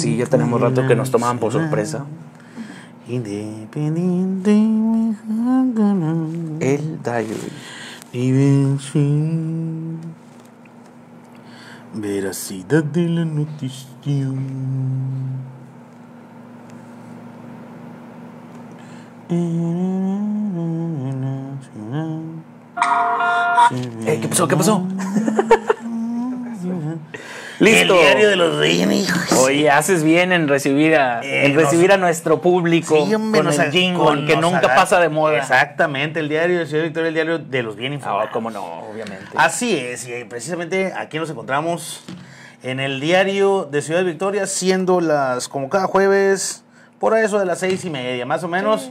sí, ya tenemos rato que nos tomaban por sorpresa. Independiente. El Diary. Veracidad de la noticia. Eh, ¿Qué pasó? ¿Qué pasó? Listo. El diario de los reyes. Oye, haces bien en recibir a, Eh, en recibir nos- a nuestro público Sí, hombre, con nos el jingle con- que nunca pasa de moda. Exactamente, el diario de Ciudad Victoria, el diario de los bien Ah, informados. cómo no, obviamente. Así es, y precisamente aquí nos encontramos en el diario de Ciudad Victoria, siendo las, como cada jueves, por eso de las seis y media, más o menos.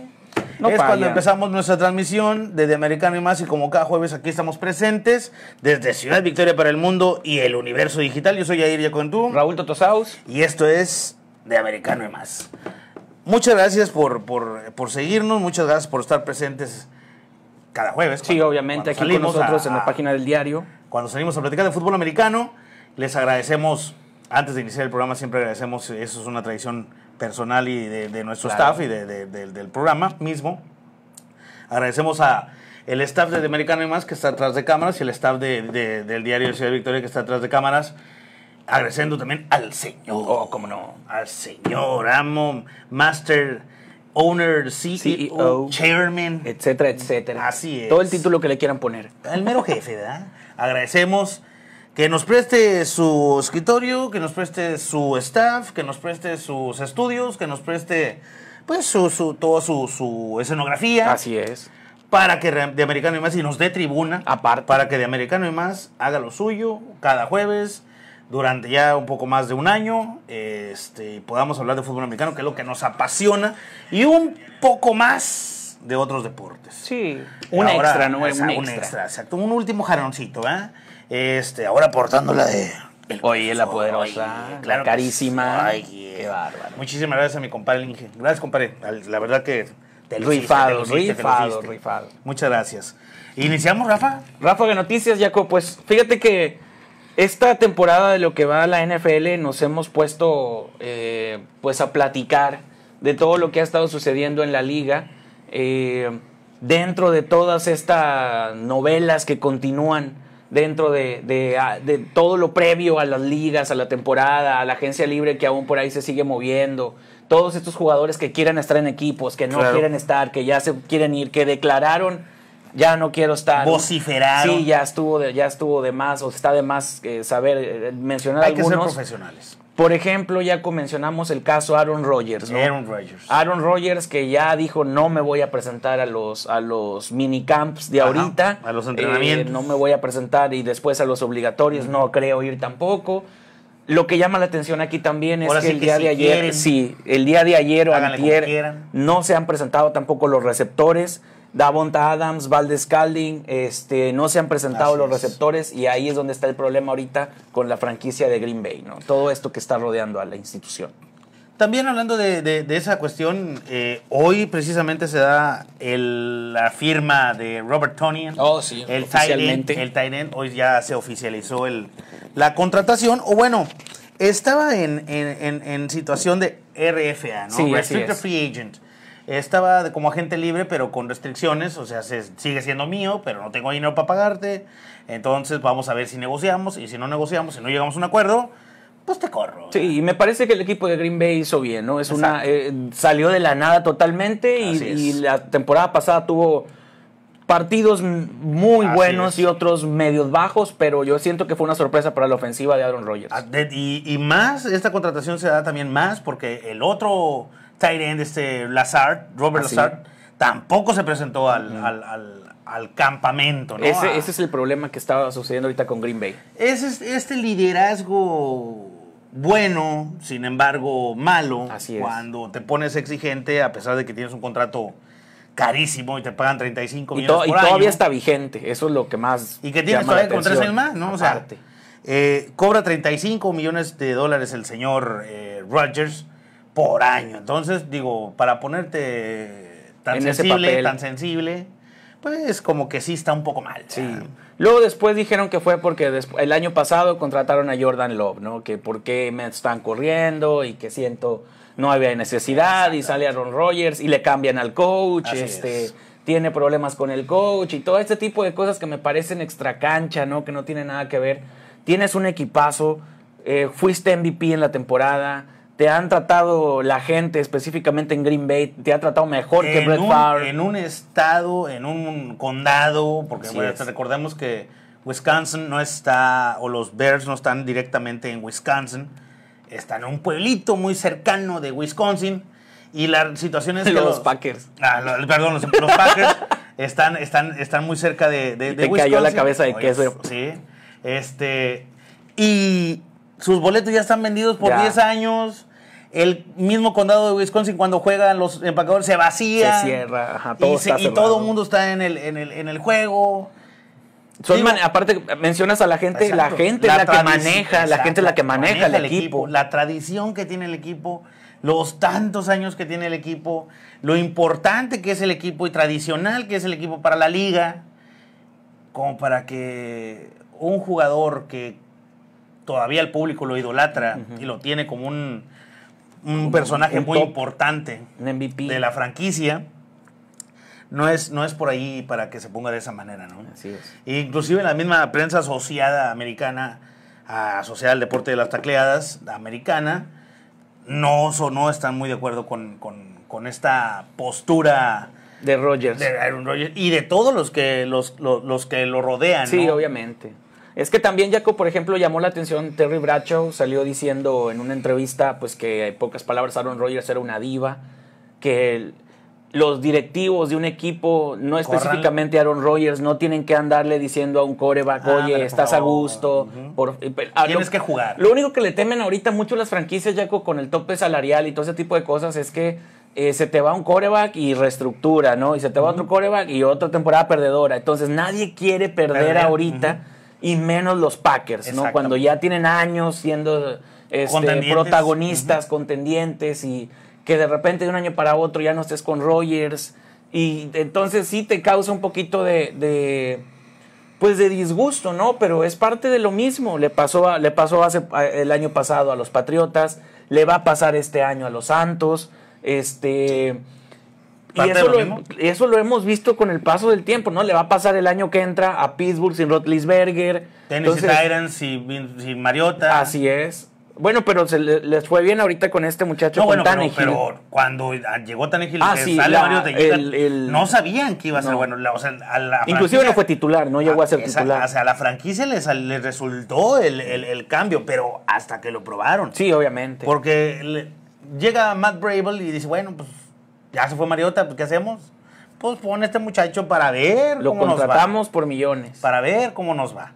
No es cuando empezamos nuestra transmisión de, de Americano y más, y como cada jueves aquí estamos presentes, desde Ciudad Victoria para el mundo y el universo digital. Yo soy Jair Yacontú. Raúl Totosaus. Y esto es de Americano y más. Muchas gracias por, por, por seguirnos, muchas gracias por estar presentes cada jueves. Sí, obviamente, aquí con nosotros a- en la página del diario. Cuando salimos a platicar de fútbol americano, les agradecemos, antes de iniciar el programa, siempre agradecemos, eso es una tradición personal y de, de nuestro Claro. staff y de- de- de- del programa mismo. Agradecemos a el staff de Americano y más que está atrás de cámaras y el staff de- de- del diario de Ciudad Victoria que está atrás de cámaras. Agradeciendo también al señor. Oh, cómo no. Al señor, amo, master, owner, CEO, CEO. chairman. etcétera, etcétera. Así es. Todo el título que le quieran poner. El mero jefe, ¿verdad? Agradecemos que nos preste su escritorio, que nos preste su staff, que nos preste sus estudios, que nos preste, pues, su, su, toda su, su escenografía. Así es. Para que de Americano y Más y nos dé tribuna. Aparte. Para que de Americano y Más haga lo suyo cada jueves durante ya un poco más de un año. Este, y podamos hablar de fútbol americano, que es lo que nos apasiona. Y un poco más de otros deportes. Sí. Un Ahora, extra, ¿no? o sea, un extra. exacto. Un último jaroncito, ¿eh? Este, ahora aportándola de. el Oye, la poderosa, oye, la claro carísima. Ay, Qué bárbaro. Muchísimas gracias a mi compadre Inge. Gracias, compadre. La verdad que te luciste, Rifado, te luciste, te rifado, rifado. Muchas gracias. ¿Iniciamos, Rafa? Ráfaga de Noticias, Jaco, pues fíjate que esta temporada de lo que va a la NFL nos hemos puesto eh, pues a platicar de todo lo que ha estado sucediendo en la liga. eh, dentro de todas estas novelas que continúan dentro de, de, de todo lo previo a las ligas, a la temporada, a la agencia libre que aún por ahí se sigue moviendo, todos estos jugadores que quieren estar en equipos, que no Claro. quieren estar, que ya se quieren ir, que declararon ya no quiero estar. Vociferaron. Sí, ya estuvo de, ya estuvo de más, o está de más eh, saber eh, mencionar Hay que ser algunos. profesionales. Por ejemplo, ya mencionamos el caso Aaron Rodgers, ¿no? Aaron Rodgers. Aaron Rodgers que ya dijo no me voy a presentar a los a los minicamps de Ajá, ahorita, a los Eh, entrenamientos. no me voy a presentar y después a los obligatorios no creo ir tampoco. Lo que llama la atención aquí también es que sí el que día si de ayer, quieren, sí, el día de ayer o antier, no se han presentado tampoco los receptores. Davonta Adams, Valdez Calding, este, no se han presentado Así los es. receptores y ahí es donde está el problema ahorita con la franquicia de Green Bay, ¿no? Todo esto que está rodeando a la institución. También hablando de, de- de esa cuestión, eh, hoy precisamente se da el- la firma de Robert Tonian. Oh, sí, el tight oficialmente. end, el tight end, hoy ya se oficializó el, la contratación, o bueno, estaba en, en- en- en situación de RFA, ¿no? Sí, Restricted es. Free Agent. Estaba como agente libre, pero con restricciones, o sea, se- sigue siendo mío, pero no tengo dinero para pagarte. Entonces vamos a ver si negociamos, y si no negociamos, si no llegamos a un acuerdo, pues te corro. Sí, y me parece que el equipo de Green Bay hizo bien, ¿no? Es una eh, salió de la nada totalmente y, la temporada pasada tuvo partidos muy Así buenos es. y otros medios bajos, pero yo siento que fue una sorpresa para la ofensiva de Aaron Rodgers. Ah, y más, esta contratación se da también más porque el otro tight end, este Lazard, Robert Ah. Lazard, tampoco se presentó al, al- al- al campamento, ¿no? ese, Ah, ese es el problema que estaba sucediendo ahorita con Green Bay. es este- liderazgo bueno, sin embargo malo, Así es. cuando te pones exigente a pesar de que tienes un contrato carísimo y te pagan 35 Y, millones y por año. todavía está vigente, eso es lo que más. Y que tienes todavía con tres años más, ¿no? O sea, Aparte. eh, cobra 35 millones de dólares el señor eh, Rodgers por año. Entonces, digo, para ponerte tan En sensible, tan sensible, pues como que sí está un poco mal. Sí. Luego después dijeron que fue porque el año pasado contrataron a Jordan Love, ¿no? Que por qué me están corriendo y que siento no había necesidad y sale Aaron Rodgers y le cambian al coach, Así este es. tiene problemas con el coach y todo este tipo de cosas que me parecen extra cancha, ¿no? Que no tienen nada que ver. Tienes un equipazo, eh, fuiste MVP en la temporada, te han tratado la gente específicamente en Green Bay, te ha tratado mejor que Brett un, Favre. en un estado, en un condado, porque bueno, recordemos que Wisconsin no está, o los Bears no están directamente en Wisconsin, están en un pueblito muy cercano de Wisconsin, y la situación es que Los Packers. Ah, perdón, los, los Packers están, están, están muy cerca de, de, Y de te cayó la cabeza de Oye, queso. Sí. Este, y sus boletos ya están vendidos por Ya. 10 años. El mismo condado de Wisconsin, cuando juegan los empacadores, se vacía. Se cierra, ajá, todo y, está y todo el mundo está en el, en el, en el juego. Son Digo- man- aparte, mencionas a la gente, la gente es la que maneja, la gente es la que maneja, el equipo. La tradición que tiene el equipo, los tantos años que tiene el equipo, lo importante que es el equipo y tradicional que es el equipo para la liga, como para que un jugador que todavía el público lo idolatra y lo tiene como un, un personaje un muy importante MVP. de la franquicia, no es, no es por ahí para que se ponga de esa manera, ¿no? Así es. Inclusive en la misma prensa asociada americana, asociada al deporte de las tacleadas americana, no, no están muy de acuerdo con, con- con esta postura De Rogers. de Aaron Rodgers y de todos los que, los, los, los que lo rodean. Sí, ¿no? obviamente. Es que también Jaco, por ejemplo, llamó la atención Terry Bradshaw, salió diciendo en una entrevista, pues que en pocas palabras Aaron Rodgers era una diva, que el- los directivos de un equipo, no Corran. específicamente Aaron Rodgers, no tienen que andarle diciendo a un coreback, Ándale, oye, estás a favor". gusto. Por- ah, Tienes lo- que jugar. Lo único que le temen ahorita mucho las franquicias, Jaco, con el tope salarial y todo ese tipo de cosas, es que eh, se te va un coreback y reestructura, ¿no? Y se te va otro coreback y otra temporada perdedora. Entonces nadie quiere perder, Perder, ahorita, y menos los Packers, ¿no? Cuando ya tienen años siendo este, Contendientes. protagonistas, contendientes y que de repente de un año para otro ya no estés con Rogers. Y entonces sí te causa un poquito de, de, pues de disgusto, ¿no? Pero es parte de lo mismo. Le pasó, a- le pasó hace, a- el año pasado a los Patriotas, le va a pasar este año a los Santos. Este. Y eso lo eso lo hemos visto con el paso del tiempo, ¿no? Le va a pasar el año que entra a Pittsburgh sin Rotlisberger. Tennessee Titans sin, sin Mariota. Así es. Bueno, pero se le- les fue bien ahorita con este muchacho No, con bueno, pero, pero cuando llegó Tannehill, Ah, que sí, no sabían que iba a ser No. bueno. La- o sea, a la Inclusive no fue titular, no llegó a ser Esa- titular. O sea, a la franquicia les, les resultó el, el- el cambio, pero hasta que lo probaron. Sí, obviamente. Porque le- llega Matt Brable y dice, bueno, pues ya se fue Mariota, pues ¿qué hacemos? Pues pon a este muchacho para ver Lo cómo nos va. contratamos por millones. Para ver cómo nos va.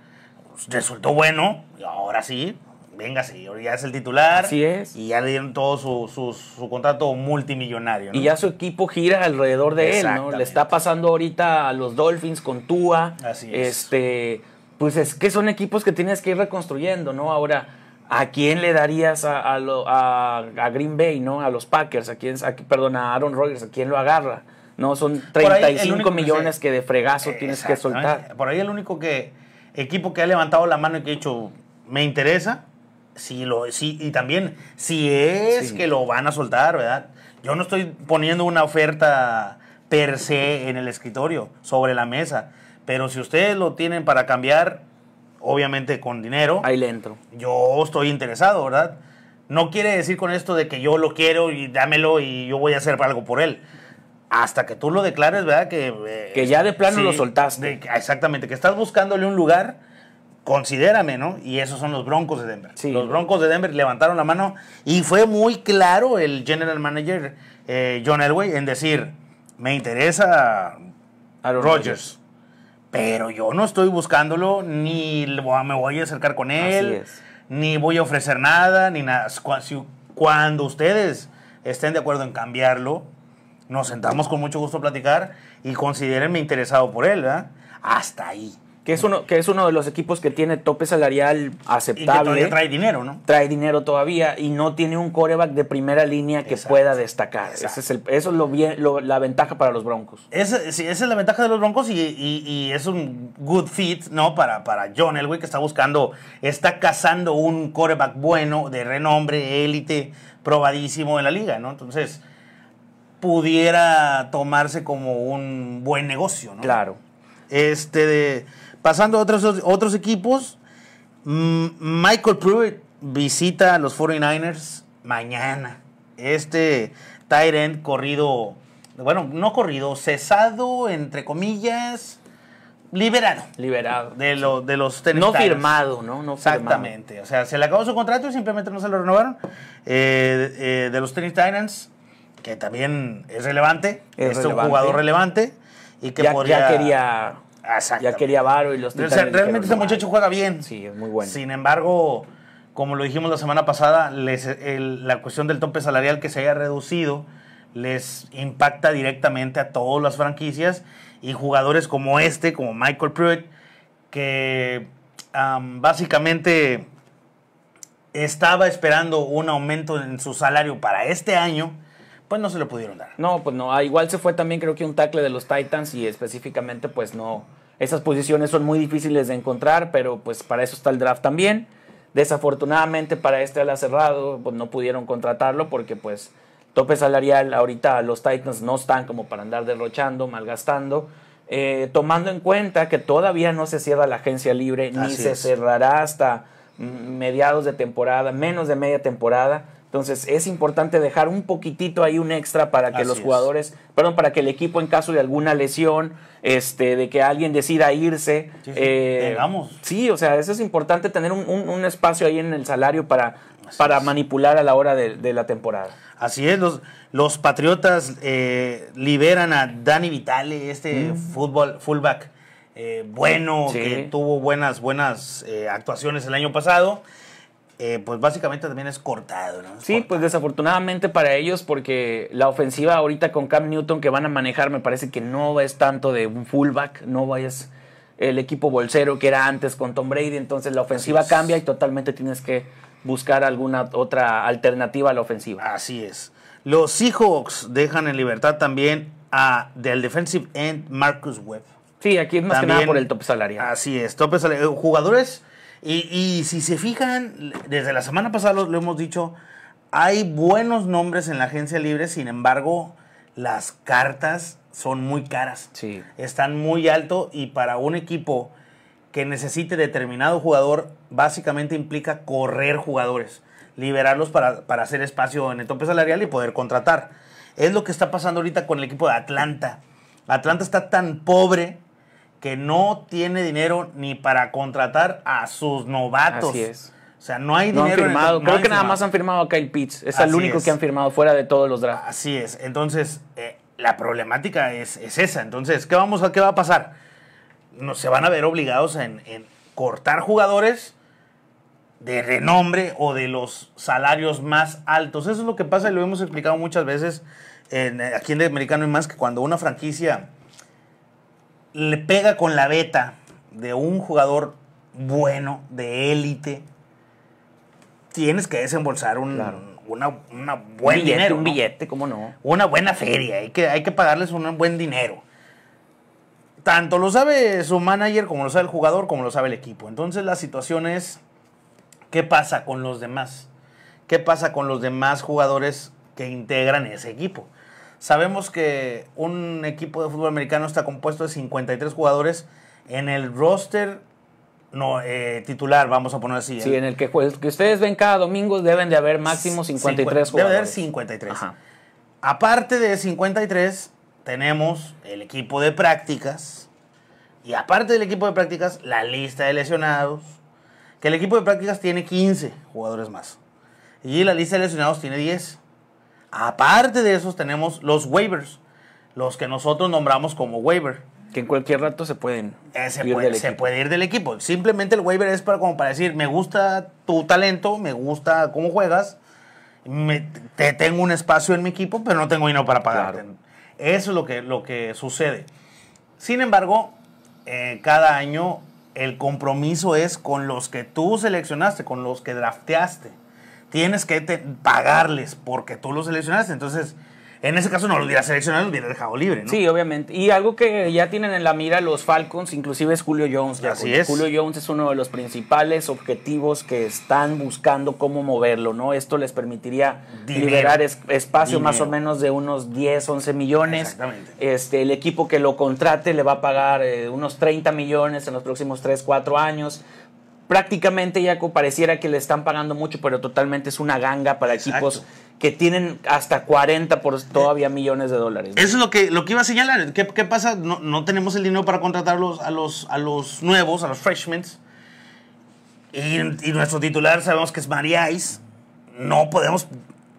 Pues, resultó bueno, y ahora sí, venga, sí, ya es el titular. Así es. Y ya le dieron todo su, su, su contrato multimillonario. ¿no? Y ya su equipo gira alrededor de él, ¿no? Le está pasando ahorita a los Dolphins con Tua. Así es. Este, pues es que son equipos que tienes que ir reconstruyendo, ¿no? Ahora, ¿a quién le darías a, a, lo- a- a Green Bay, ¿no? A los Packers, a quién, a- perdón, a Aaron Rodgers, ¿a quién lo agarra? No, son Por ahí, el 35 único millones que de fregazo tienes que soltar. Por ahí el único que equipo que ha levantado la mano y que ha dicho, me interesa, sí lo, sí, y también si es Sí. que lo van a soltar, ¿verdad? Yo no estoy poniendo una oferta per se en el escritorio, sobre la mesa, pero si ustedes lo tienen para cambiar, obviamente con dinero, Ahí le entro. yo estoy interesado, ¿verdad? No quiere decir con esto de que yo lo quiero y dámelo y yo voy a hacer algo por él. Hasta que tú lo declares, ¿verdad? Que, eh, Que ya de plano lo soltaste. de exactamente, que estás buscándole un lugar, considérame, ¿no? Y esos son los Broncos de Denver. Sí. Los Broncos de Denver levantaron la mano y fue muy claro el general manager eh, John Elway en decir, me interesa Aaron Rodgers. Pero yo no estoy buscándolo, ni me voy a acercar con él, ni voy a ofrecer nada, ni nada. Cuando ustedes estén de acuerdo en cambiarlo, nos sentamos con mucho gusto a platicar y considérenme interesado por él, ¿verdad? Hasta ahí. Que es uno, que es uno de los equipos que tiene tope salarial Y que aceptable. todavía trae dinero, ¿no? trae dinero todavía y no tiene un coreback de primera línea que Exacto. pueda destacar. Ese es el- eso es lo bien, lo- la ventaja para los Broncos. Esa, sí, esa es la ventaja de los Broncos y, y- y es un good fit, ¿no? Para, para John Elway, que está buscando, está cazando un quarterback bueno, de renombre, élite, probadísimo en la liga, ¿no? Entonces, pudiera tomarse como un buen negocio, ¿no? Claro. Este, de- pasando a otros, otros equipos, mm, Michael Pruitt visita a los 49ers mañana. Este tight end corrido, bueno, no corrido, cesado, entre comillas, liberado Liberado. de, lo- de los No Titans. firmado, ¿no? No firmado. Exactamente. O sea, se le acabó su contrato y simplemente no se lo renovaron. Eh, eh, de los Tennessee Titans, que también es relevante. Es un jugador relevante. Y que Ya, podría. ya quería. Ya quería Varo y los O sea, realmente ese muchacho juega bien. Sí, es muy bueno. Sin embargo, como lo dijimos la semana pasada, les- el- la cuestión del tope salarial que se haya reducido les impacta directamente a todas las franquicias y jugadores como este, como Michael Pruitt, que am, básicamente estaba esperando un aumento en su salario para este año, pues no se lo pudieron dar. No, pues no. Ah, igual se fue también creo que un tackle de los Titans y específicamente pues no. Esas posiciones son muy difíciles de encontrar, pero pues para eso está el draft también. Desafortunadamente para este ala cerrado pues no pudieron contratarlo porque pues tope salarial ahorita los Titans no están como para andar derrochando, malgastando. Eh, tomando en cuenta que todavía no se cierra la agencia libre ni se es. cerrará hasta mediados de temporada, menos de media temporada. Entonces es importante dejar un poquitito ahí un extra para que Así los es. jugadores, perdón, para que el equipo en caso de alguna lesión, este, de que alguien decida irse, Sí, sí, eh, sí, o sea, eso es importante tener un, un- un espacio ahí en el salario para, Así para es. manipular a la hora de, de la temporada. Así es, los, los Patriotas eh, liberan a Dani Vitale, este fútbol, fullback eh, bueno, Mm. Sí. que tuvo buenas, buenas eh, actuaciones el año pasado. Eh, pues básicamente también es cortado, ¿no? Es Sí, cortado. pues desafortunadamente para ellos, porque la ofensiva ahorita con Cam Newton que van a manejar, me parece que no es tanto de un fullback, no vayas el equipo bolsero que era antes con Tom Brady, entonces la ofensiva cambia y totalmente tienes que buscar alguna otra alternativa a la ofensiva. Así es. Los Seahawks dejan en libertad también a del defensive end Marcus Webb. Sí, aquí es más que nada por el top salarial. Así es, tope salarial. Eh, Jugadores, y, y si se fijan, desde la semana pasada lo, lo hemos dicho, hay buenos nombres en la agencia libre, sin embargo, las cartas son muy caras. Sí. Están muy alto y para un equipo que necesite determinado jugador, básicamente implica correr jugadores, liberarlos para, para hacer espacio en el tope salarial y poder contratar. Es lo que está pasando ahorita con el equipo de Atlanta. Atlanta está tan pobre que no tiene dinero ni para contratar a sus novatos. Así es. O sea, no hay No han dinero. en el- firmado, no creo que nada más han firmado a Kyle Pitts, es Así el único es. que han firmado fuera de todos los drafts. Así es. Entonces, eh, la problemática es, es esa. Entonces, ¿qué, vamos a, ¿qué va a pasar? No, se van a ver obligados en, en cortar jugadores de renombre o de los salarios más altos. Eso es lo que pasa y lo hemos explicado muchas veces en, eh, aquí en el Americano y más, que cuando una franquicia le pega con la beta de un jugador bueno, de élite, tienes que desembolsar un, Claro. una, una un buen billete, dinero. un ¿no? billete, ¿cómo no? una buena feria, hay que, hay que pagarles un buen dinero. Tanto lo sabe su manager, como lo sabe el jugador, como lo sabe el equipo. Entonces la situación es, ¿qué pasa con los demás? ¿Qué pasa con los demás jugadores que integran ese equipo? Sabemos que un equipo de fútbol americano está compuesto de 53 jugadores en el roster no, eh, titular, vamos a poner así. Sí, en el que, que ustedes ven cada domingo deben de haber máximo 53 Debe haber jugadores. 53. Ajá. Aparte de 53, tenemos el equipo de prácticas. Y aparte del equipo de prácticas, la lista de lesionados. Que el equipo de prácticas tiene 15 jugadores más. Y la lista de lesionados tiene 10. Aparte de esos, tenemos los waivers. Los que nosotros nombramos como waiver. Que en cualquier rato se pueden Eh, se, ir puede, del se equipo. puede ir del equipo. Simplemente el waiver es para, como para decir, me gusta tu talento, me gusta cómo juegas, me- te tengo un espacio en mi equipo, pero no tengo dinero para pagarte. Claro. Eso es lo que, lo que sucede. Sin embargo, eh, cada año el compromiso es con los que tú seleccionaste, con los que drafteaste. Tienes que te- pagarles porque tú los seleccionaste. Entonces, en ese caso no los hubieras seleccionado, los hubieras dejado libre, ¿no? Sí, obviamente. Y algo que ya tienen en la mira los Falcons, inclusive es Julio Jones. ya, Así es. Julio Jones es uno de los principales objetivos que están buscando cómo moverlo, ¿no? Esto les permitiría Dinero. liberar es- espacio más o menos de unos 10, 11 millones. Exactamente. Este, el equipo que lo contrate le va a pagar eh, unos 30 millones en los próximos 3, 4 años. Prácticamente ya co- pareciera que le están pagando mucho, pero totalmente es una ganga para Exacto. equipos que tienen hasta 40 por todavía millones de dólares. ¿no? Eso es lo que, lo que iba a señalar. ¿Qué, qué pasa? No, no tenemos el dinero para contratar los- a, los, a los nuevos, a los freshmen. Y, y nuestro titular sabemos que es Maríais. No podemos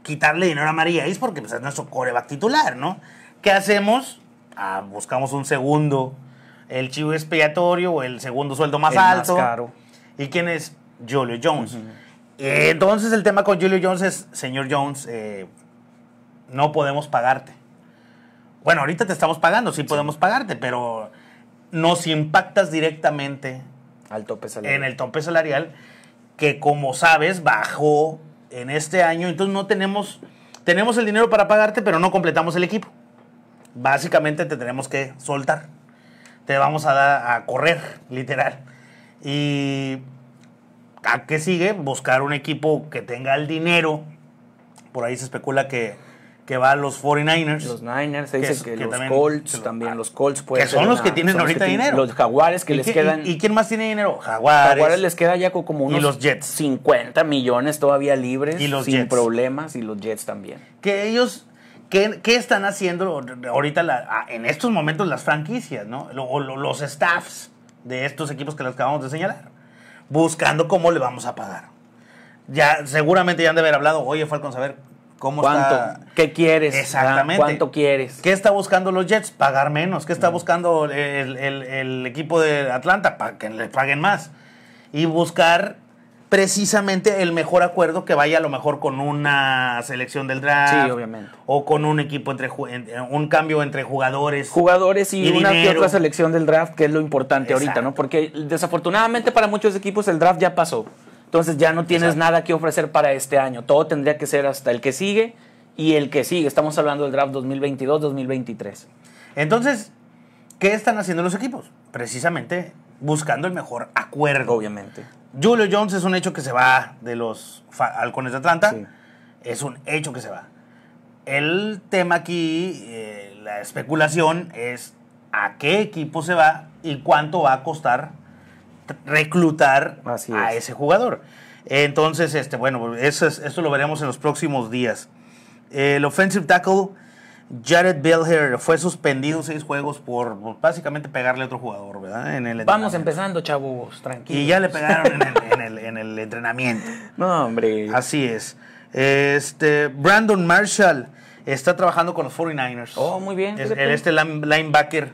quitarle dinero a Maríais porque pues, es nuestro coreback titular, ¿no? ¿Qué hacemos? Ah, buscamos un segundo, el chivo expiatorio o el segundo sueldo más El más alto. caro. ¿Y quién es? Julio Jones. Eh, entonces el tema con Julio Jones es, señor Jones, eh, no podemos pagarte. Bueno, ahorita te estamos pagando, sí podemos pagarte, pero nos impactas directamente Al tope salarial. en el tope salarial, que como sabes, bajó en este año, entonces no tenemos, tenemos el dinero para pagarte, pero no completamos el equipo. Básicamente te tenemos que soltar. Te vamos a dar a correr, literal. Y ¿a qué sigue? Buscar un equipo que tenga el dinero. Por ahí se especula que, que va a los 49ers. Los Niners, se dice que, que los también Colts, lo- también ah, los Colts pueden que son los que tienen ahorita dinero. Los Jaguares que ¿Y les quedan... y- ¿Y quién más tiene dinero? Jaguares. Jaguares les queda ya co- como unos los Jets. 50 millones todavía libres, Y los sin Jets. problemas, y los Jets también. que ellos, ¿qué, qué están haciendo ahorita la- ah, en estos momentos las franquicias, ¿no? O lo- los staffs de estos equipos que les acabamos de señalar, buscando cómo le vamos a pagar. Ya, seguramente ya han de haber hablado, oye, Falcons, a ver, ¿cómo ¿Cuánto? está? ¿Qué quieres? Exactamente. Ah, ¿Cuánto quieres? ¿Qué está buscando los Jets? Pagar menos. ¿Qué está buscando el, el- el equipo de Atlanta? Para que le paguen más. Y buscar precisamente el mejor acuerdo que vaya a lo mejor con una selección del draft. Sí, obviamente. O con un equipo entre un cambio entre jugadores. Jugadores y, Y una que otra selección del draft, que es lo importante ahorita. ¿no? Porque desafortunadamente para muchos equipos el draft ya pasó. Entonces ya no tienes Exacto. nada que ofrecer para este año. Todo tendría que ser hasta el que sigue y el que sigue. Estamos hablando del draft 2022-2023. Entonces, ¿qué están haciendo los equipos? Precisamente buscando el mejor acuerdo. Obviamente. Julio Jones es un hecho que se va de los halcones de Atlanta. Sí. Es un hecho que se va. El tema aquí, eh, la especulación es a qué equipo se va y cuánto va a costar reclutar Así a es. ese jugador. Entonces, este, bueno, eso, es- eso lo veremos en los próximos días. El offensive tackle Jared Belher fue suspendido seis juegos por, por básicamente pegarle a otro jugador, ¿verdad? En el Vamos empezando, chavos, tranquilos. Y ya le pegaron en el, en el- en el entrenamiento. No, hombre. Así es. Este, Brandon Marshall está trabajando con los 49ers. Oh, muy bien, Es, el- este line- linebacker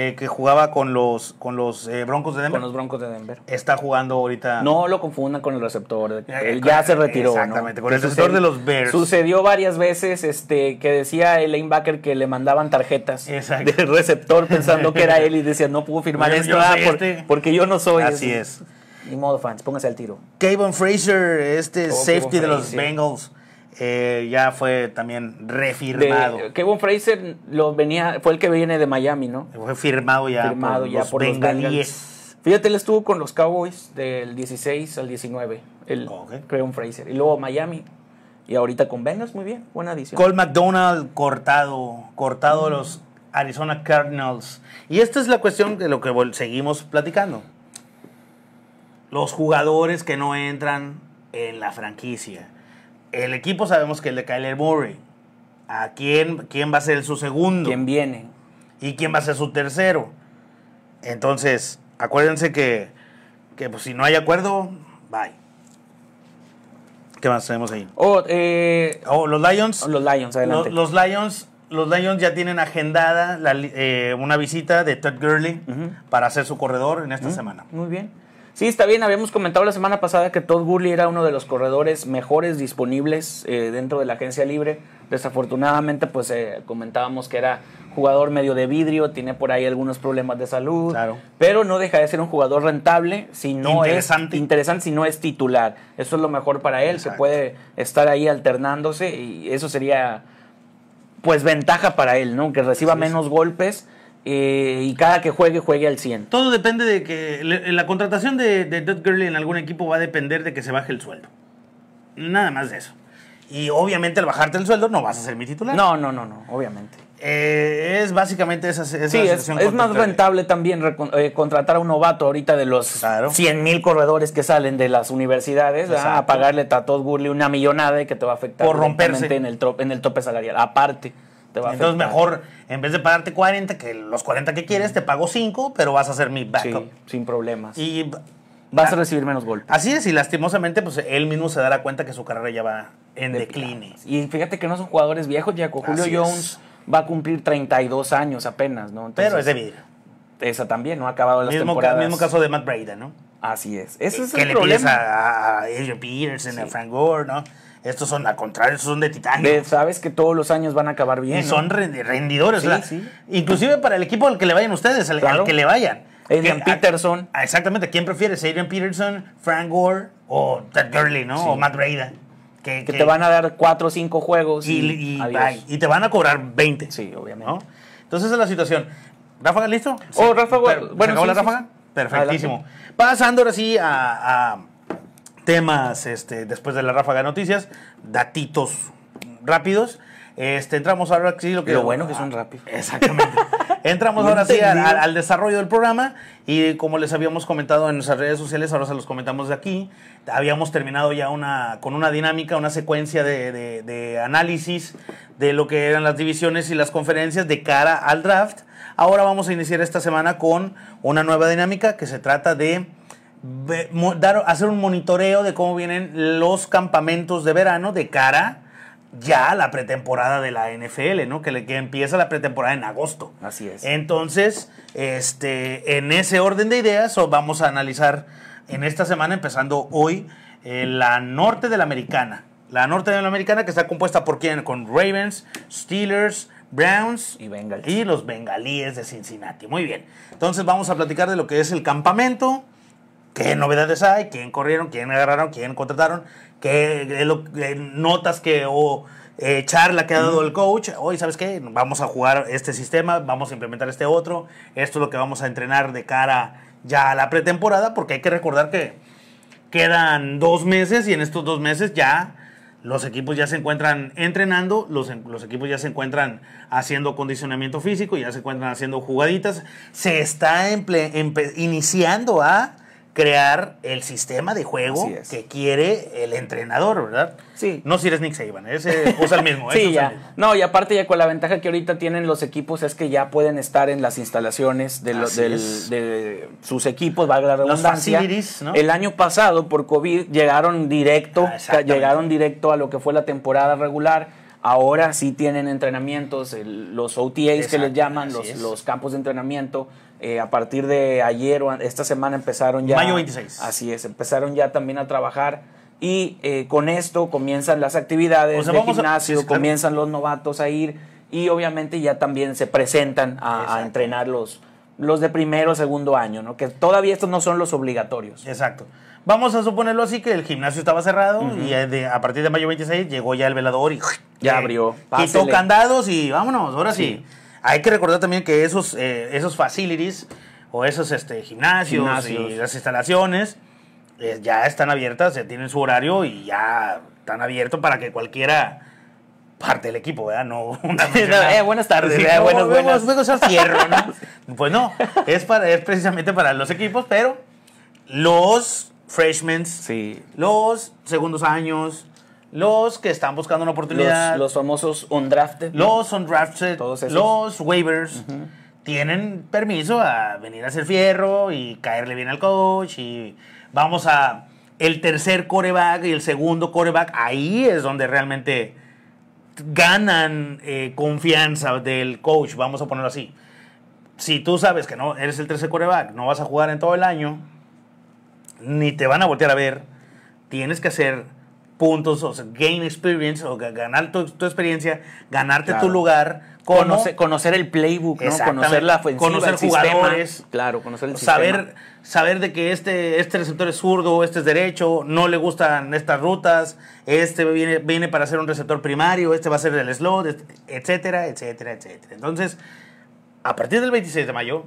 eh, que jugaba con los, con los eh, Broncos de Denver. Con los Broncos de Denver. Está jugando ahorita. No lo confundan con el receptor. Eh, Él ya se retiró. ¿no? exactamente, con el receptor de los Bears. Sucedió varias veces este, que decía el linebacker que le mandaban tarjetas Exacto. del receptor pensando que era él y decía, no puedo firmar esto yo ah, por- este". porque yo no soy. Así ese". es. Ni modo, fans, póngase al tiro. Kevin Fraser, este Oh, safety Kevin de los. Bengals, eh, ya fue también refirmado. De, Kevin Fraser lo venía, fue el que viene de Miami, ¿no? Fue firmado ya Firmado por ya los por los bengalíes. Bengals. Fíjate, él estuvo con los Cowboys del 16 al 19. El Ok. Kevin Fraser. Y luego Miami. Y ahorita con Bengals, muy bien. Buena adición. Cole McDonald cortado, cortado de los Arizona Cardinals. Y esta es la cuestión de lo que seguimos platicando. Los jugadores que no entran en la franquicia. El equipo sabemos que el de Kyler Murray. ¿A quién, quién va a ser su segundo? ¿Quién viene? ¿Y quién va a ser su tercero? Entonces, acuérdense que, que pues, si no hay acuerdo, bye. ¿Qué más tenemos ahí? Oh, eh, Oh, los Lions. los Lions, adelante. Los, los Lions, los Lions ya tienen agendada la eh, una visita de Todd Gurley para hacer su corredor en esta semana. Muy bien. Sí, está bien. Habíamos comentado la semana pasada que Todd Gurley era uno de los corredores mejores disponibles eh, dentro de la agencia libre. Desafortunadamente, pues eh, comentábamos que era jugador medio de vidrio, tiene por ahí algunos problemas de salud, Claro. pero no deja de ser un jugador rentable si no Interesante. es interesante si no es titular. Eso es lo mejor para él, se Exacto. puede estar ahí alternándose y eso sería pues ventaja para él, ¿no? Que reciba menos golpes eh, y cada que juegue juegue al 100. Todo depende de que le- la contratación de, de Todd Gurley en algún equipo va a depender de que se baje el sueldo. Nada más de eso. Y obviamente al bajarte el sueldo no vas a ser mi titular. No, no, no, no, obviamente. Eh, es básicamente esa, esa Sí, es, más rentable también eh, contratar a un novato ahorita de los Claro. 100 mil corredores que salen de las universidades a pagarle a Todd Gurley una millonada y que te va a afectar Por romperse. en el, en el tope salarial. Aparte, Entonces mejor, en vez de pagarte 40, que los 40 que quieres, te pago 5, pero vas a ser mi Sí, backup. sin problemas. Y Vas ah, a recibir menos golpes. así es, y lastimosamente, pues él mismo se dará cuenta que su carrera ya va en decline. Y fíjate que no son jugadores viejos, Jaco. Julio Así Jones es. va a cumplir 32 años apenas, ¿no? Entonces, Pero es de vidrio. Esa también, ¿no? Ha acabado las Mismo, ca- temporadas. mismo caso de Matt Breda, ¿no? Así es. Ese es que el le problema. a, a Adrian Peterson, a Frank Gore, ¿no? Estos son, al contrario, estos son de titanio. Sabes que todos los años van a acabar bien. y ¿no? son rendi- rendidores. Sí, sí. Inclusive para el equipo al que le vayan ustedes, al, Claro. al que le vayan. Adrian Que- a- Peterson. a- exactamente. ¿Quién prefieres? ¿Adrian Peterson, Frank Gore o Ted Gurley, ¿no? Sí. O Matt Breda. Que, que te van a dar cuatro o cinco juegos y, y, y, adiós. bye. Y te van a cobrar 20. Sí, obviamente. ¿no? Entonces esa es la situación. ¿Ráfaga listo? Oh, ráfaga, Per- ¿Se bueno, acabó sí, la sí, ráfaga? sí. Perfectísimo. Pasando ahora sí a, a temas este, después de la ráfaga de noticias, datitos rápidos. Este, entramos ahora sí lo que Lo bueno que son rápidos. Exactamente. Entramos ahora sí al, desarrollo del programa y como les habíamos comentado en nuestras redes sociales, ahora se los comentamos de aquí. Habíamos terminado ya una, con una dinámica, una secuencia de, de- de análisis de lo que eran las divisiones y las conferencias de cara al draft. Ahora vamos a iniciar esta semana con una nueva dinámica que se trata de dar, hacer un monitoreo de cómo vienen los campamentos de verano de cara ya a la pretemporada de la NFL, ¿no? Que, le- que empieza la pretemporada en agosto. Así es. Entonces, este, en ese orden de ideas, vamos a analizar en esta semana, empezando hoy, eh, la norte de la americana. La norte de la americana que está compuesta por quién? Con Ravens, Steelers, Browns Y Bengals. y los bengalíes de Cincinnati. Muy bien. Entonces vamos a platicar de lo que es el campamento, qué novedades hay, quién corrieron, quién agarraron, quién contrataron, qué lo- notas que o eh, charla que ha dado el coach. Hoy, ¿sabes qué? Vamos a jugar este sistema, vamos a implementar este otro. Esto es lo que vamos a entrenar de cara ya a la pretemporada, porque hay que recordar que quedan dos meses y en estos dos meses ya los equipos ya se encuentran entrenando, los, los equipos ya se encuentran haciendo condicionamiento físico, ya se encuentran haciendo jugaditas. Se está emple- empe- iniciando a crear el sistema de juego es. que quiere el entrenador, ¿verdad? Sí. No si eres Nick Saban, ese usa el mismo. Sí, ya. mismo. No, y aparte ya con la ventaja que ahorita tienen los equipos es que ya pueden estar en las instalaciones de, lo- del- de sus equipos, valga la Los redundancia. facilities, ¿no? El año pasado por COVID llegaron directo, Ah, llegaron directo a lo que fue la temporada regular. Ahora sí tienen entrenamientos, el- los OTAs que les llaman, los, los campos de entrenamiento. Eh, a partir de ayer o esta semana empezaron ya. Mayo 26. Así es, empezaron ya también a trabajar. Y eh, con esto comienzan las actividades O sea, de a- gimnasio, sí, claro. comienzan los novatos a ir y obviamente ya también se presentan a, entrenar los, los de primero o segundo año, ¿no? Que todavía estos no son los obligatorios. Exacto. Vamos a suponerlo así que el gimnasio estaba cerrado y eh, de- a partir de mayo 26 llegó ya el velador y Ya eh, abrió. Quitó Pásele. candados y vámonos, ahora sí. Sí. Hay que recordar también que esos, eh, esos facilities o esos este, gimnasios, Gimnasios. y las instalaciones eh, ya están abiertas, ya tienen su horario y ya están abiertos para que cualquiera parte del equipo, ¿verdad? No una Eh, buenas tardes, eh, no, buenas, buenas. luego se fierro, ¿no? Pues no, es, para, es precisamente para los equipos, pero los freshmen, Sí. los segundos años, los que están buscando una oportunidad, Los, los famosos undrafted. los undrafted, Todos esos. los waivers, tienen permiso a venir a hacer fierro y caerle bien al coach y vamos a el tercer coreback y el segundo coreback, ahí es donde realmente ganan eh, confianza del coach, vamos a ponerlo así. Si tú sabes que no eres el tercer coreback, no vas a jugar en todo el año, ni te van a voltear a ver. Tienes que hacer puntos, o sea, gain experience, o ga- ganar tu, tu experiencia, ganarte Claro. tu lugar. Conocer, conocer el playbook. Conocer la ofensiva, Conocer el sistema. jugadores. Claro, conocer el saber, sistema. saber de que este, este receptor es zurdo, este es derecho, no le gustan estas rutas, este viene, viene para ser un receptor primario, este va a ser del slot, este- etcétera, etcétera, etcétera. Entonces, a partir del 26 de mayo,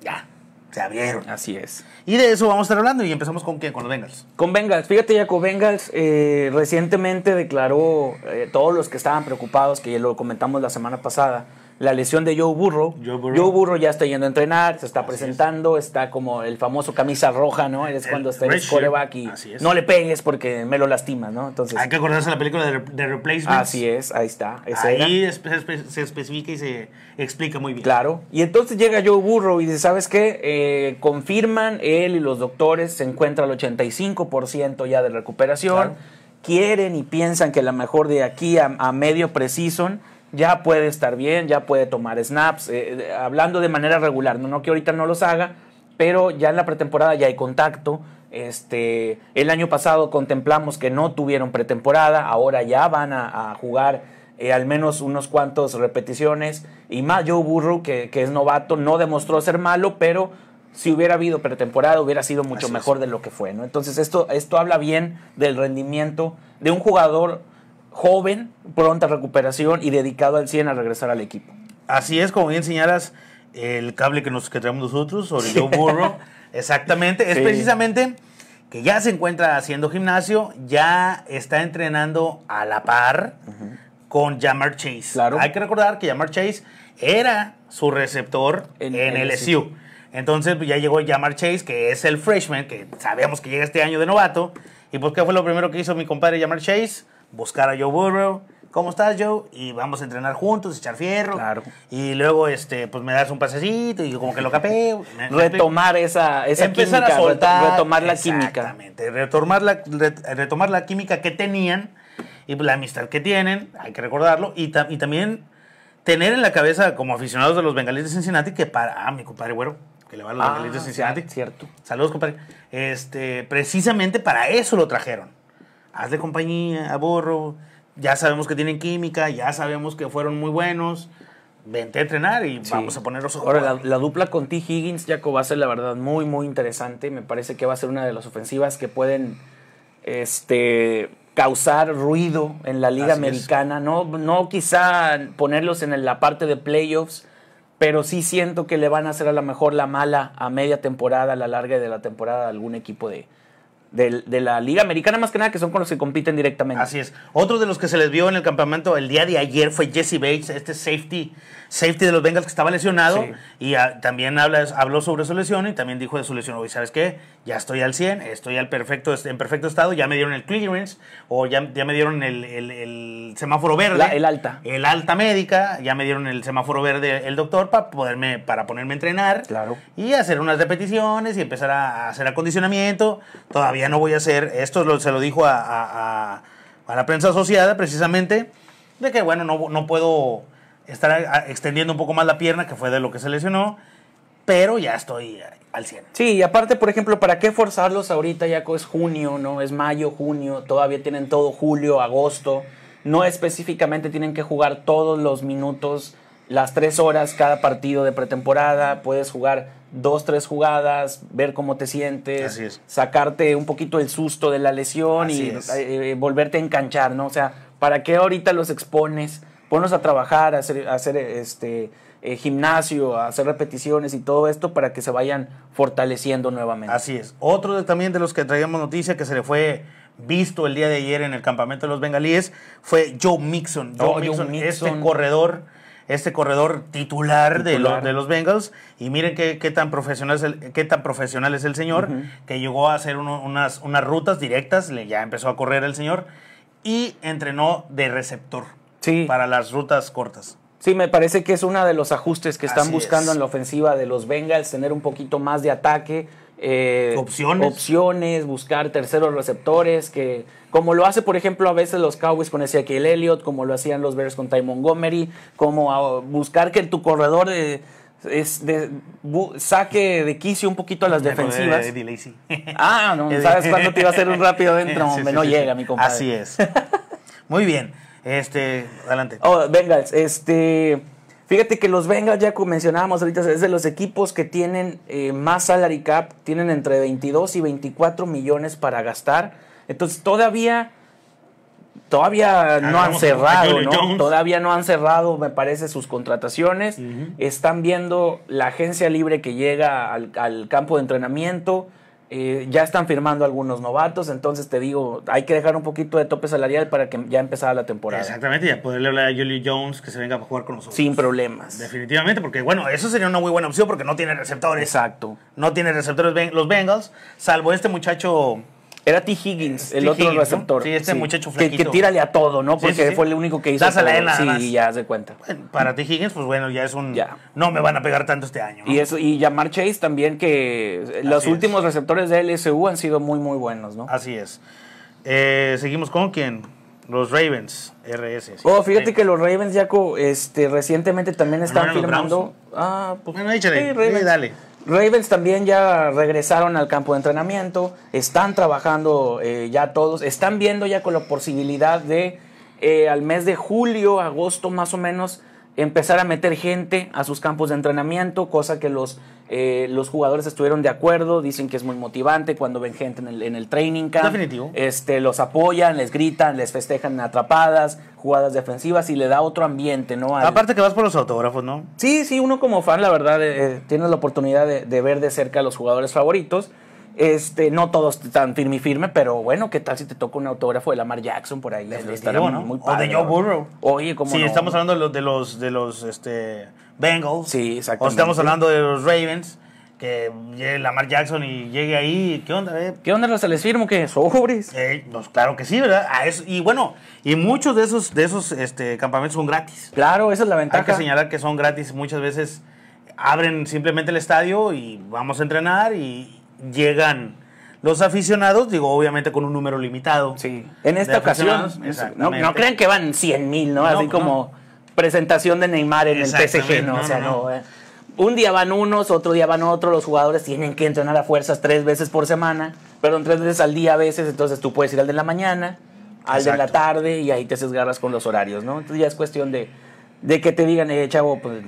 ya, se abrieron. Así es. Y de eso vamos a estar hablando y empezamos con quién, con los Bengals. Con Bengals, fíjate ya con Bengals eh, recientemente declaró eh, todos los que estaban preocupados, que ya lo comentamos la semana pasada, la lesión de Joe Burrow. Joe Burrow. ya está yendo a entrenar, se está Así presentando, está como el famoso camisa roja, ¿no? Es El cuando está en el coreback y no le pegues porque me lo lastimas, ¿no? Entonces, Hay que acordarse de la película de, Re- de Replacements. así es, ahí está. Ahí espe- espe- se especifica y se explica muy bien. Claro. Y entonces llega Joe Burrow y dice, ¿sabes qué? Eh, confirman, él y los doctores se encuentran al 85% ya de recuperación. Claro. Quieren y piensan que a lo mejor de aquí a, a medio precision ya puede estar bien, ya puede tomar snaps, eh, eh, hablando de manera regular. No, no que ahorita no los haga, pero ya en la pretemporada ya hay contacto. Este, el año pasado contemplamos que no tuvieron pretemporada, ahora ya van a, a jugar eh, al menos unos cuantos repeticiones. Y más Joe Burrow, que, que es novato, no demostró ser malo, pero si hubiera habido pretemporada hubiera sido mucho Así es. mejor de lo que fue. ¿no? Entonces esto, esto habla bien del rendimiento de un jugador joven, pronta recuperación y dedicado al 100 a regresar al equipo. Así es, como bien señalas, el cable que nos que traemos nosotros sobre Joe Burrow. Exactamente, es Sí. precisamente que ya se encuentra haciendo gimnasio, ya está entrenando a la par con Jamar Chase. Claro. Hay que recordar que Jamar Chase era su receptor en, En- en LSU. Entonces pues, ya llegó Jamar Chase, que es el freshman, que sabemos que llega este año de novato. ¿Y pues qué fue lo primero que hizo mi compadre Jamar Chase? Buscar a Joe Burrow. ¿Cómo estás, Joe? Y vamos a entrenar juntos, echar fierro. Claro. Y luego, este, pues me das un pasecito y como que lo capeo. Retomar esa, esa empezar química, a soltar. reto- retomar la química. Exactamente. Retomar la, re- retomar la química que tenían y la amistad que tienen, hay que recordarlo. Y, ta- y también tener en la cabeza, como aficionados de los bengalíes de Cincinnati, que para. Ah, mi compadre güero, que le va a los Ah, bengalíes de Cincinnati. cierto. Saludos, compadre. Este, precisamente para eso lo trajeron. Hazle compañía a Burro. Ya sabemos que tienen química, ya sabemos que fueron muy buenos. Vente a entrenar y Sí. vamos a ponerlos a Ahora, jugar. la, la dupla con T. Higgins, Jaco, va a ser la verdad muy, muy interesante. Me parece que va a ser una de las ofensivas que pueden este, causar ruido en la liga Así es. americana. No, no quizá ponerlos en la parte de playoffs, pero sí siento que le van a hacer a lo mejor la mala a media temporada, a la larga de la temporada, a algún equipo de, de, de la liga americana, más que nada, que son con los que compiten directamente. Así es. Otro de los que se les vio en el campamento el día de ayer fue Jesse Bates, este safety, safety de los Bengals que estaba lesionado. Sí. Y ah, también habla, habló sobre su lesión y también dijo de su lesión. Oye, ¿sabes qué? Ya estoy al 100, estoy al perfecto, en perfecto estado, ya me dieron el clearance o ya, ya me dieron el, el- el semáforo verde. La- el alta. El alta médica, ya me dieron el semáforo verde el doctor para poderme, para ponerme a entrenar. Claro. Y hacer unas repeticiones y empezar a hacer acondicionamiento. Todavía no voy a hacer, esto se lo dijo a, a- a- la prensa asociada precisamente, de que bueno, no, no puedo estar extendiendo un poco más la pierna, que fue de lo que se lesionó, pero ya estoy al 100. Sí, y aparte, por ejemplo, ¿para qué forzarlos ahorita? Ya es junio, ¿no? Es mayo, junio, todavía tienen todo julio, agosto. No específicamente tienen que jugar todos los minutos, las tres horas cada partido de pretemporada. Puedes jugar dos, tres jugadas, ver cómo te sientes, sacarte un poquito el susto de la lesión Así y eh, eh, volverte a enganchar, ¿no? O sea, ¿para qué ahorita los expones? Ponlos a trabajar, a hacer, a hacer este eh, gimnasio, a hacer repeticiones y todo esto para que se vayan fortaleciendo nuevamente. Así es. Otro de- también de los que traíamos noticia que se le fue visto el día de ayer en el campamento de los bengalíes fue Joe Mixon. Joe, Oh, Joe Mixon, este Mixon. corredor, este corredor titular, De, los, de los Bengals. Y miren qué, qué tan profesional es el, qué tan profesional es el señor, que llegó a hacer uno- unas, unas rutas directas, le, ya empezó a correr el señor, y entrenó de receptor Sí. para las rutas cortas. Sí, me parece que es uno de los ajustes que están Así buscando es. en la ofensiva de los Bengals, tener un poquito más de ataque. Eh, Opciones. opciones, buscar terceros receptores, que como lo hace, por ejemplo, a veces los Cowboys con Ezekiel Elliott, como lo hacían los Bears con Ty Montgomery, como buscar que tu corredor eh, es de, bu- saque de quicio un poquito a las defensivas. Eddie Lacy. Ah, no, ¿sabes cuándo te iba a hacer un rápido dentro? Sí, sí, no sí, llega, mi compadre. Así es. Muy bien. Este, adelante. Oh, Bengals, este. Fíjate que los Bengals, ya como mencionábamos ahorita, es de los equipos que tienen eh, más salary cap, tienen entre 22 y 24 millones para gastar. Entonces todavía, todavía no han cerrado, ¿no? Todavía no han cerrado, me parece, sus contrataciones. Están viendo la agencia libre que llega al, al campo de entrenamiento. Eh, ya están firmando algunos novatos, entonces te digo, hay que dejar un poquito de tope salarial para que ya empezara la temporada. Exactamente, ya poderle hablar a Julio Jones que se venga a jugar con nosotros. Sin problemas. Definitivamente, porque bueno, eso sería una muy buena opción porque no tiene receptores. Exacto. No tiene receptores los Bengals, salvo este muchacho. Era T. Higgins, el T. otro Higgins, ¿no? receptor. Sí, este muchacho que, que flaquito. tírale a todo, ¿no? Porque sí, sí. fue el único que hizo. Dásela todo. nada sí, más. ya se cuenta. bueno, Para T. Higgins, pues bueno, ya es un. Ya. No me van a pegar tanto este año. ¿no? Y eso y Jamar Chase también que los es. últimos receptores de LSU han sido muy muy buenos, ¿no? Así es. Eh, seguimos con quién? Los Ravens, RS. Oh, fíjate que los Ravens ya co- este recientemente también están firmando. Ah, pues, Bueno, échale. dale. Ravens también ya regresaron al campo de entrenamiento, están trabajando eh, ya todos, están viendo ya con la posibilidad de eh, al mes de julio, agosto más o menos, empezar a meter gente a sus campos de entrenamiento, cosa que los, eh, los jugadores estuvieron de acuerdo, dicen que es muy motivante cuando ven gente en el, en el training camp. Definitivo. Este, los apoyan, les gritan, les festejan atrapadas, jugadas defensivas y le da otro ambiente, ¿no? Al- Aparte que vas por los autógrafos, ¿no? Sí, sí, uno como fan, la verdad, eh, eh, tienes la oportunidad de, de ver de cerca a los jugadores favoritos. Este, no todos tan firme y firme, pero bueno, ¿qué tal si te toca un autógrafo de Lamar Jackson por ahí? Estará ¿no? muy o padre, de Joe ¿no? Burrow. Oye, ¿cómo Si no? estamos hablando de los, de los, de los este, Bengals. Sí, O exactamente. estamos hablando de los Ravens. Que llegue Lamar Jackson y llegue ahí. ¿Qué onda, eh? ¿Qué onda, Raza? ¿Les firmo que sobres? Eh, pues claro que sí, ¿verdad? A eso- y bueno, y muchos de esos, de esos este, campamentos son gratis. Claro, esa es la Hay ventaja. que señalar que son gratis. Muchas veces abren simplemente el estadio y vamos a entrenar y llegan los aficionados, digo, obviamente con un número limitado. Sí. En esta ocasión, no, crean que van 100 mil, ¿no? No, Así no. como presentación de Neymar en el PSG, ¿no? o sea, no, eh. Un día van unos, otro día van otros, los jugadores tienen que entrenar a fuerzas tres veces por semana, perdón, tres veces al día a veces, entonces tú puedes ir al de la mañana, al de la tarde y ahí te desgarras con los horarios, ¿no? Entonces ya es cuestión de, de que te digan, eh, chavo, pues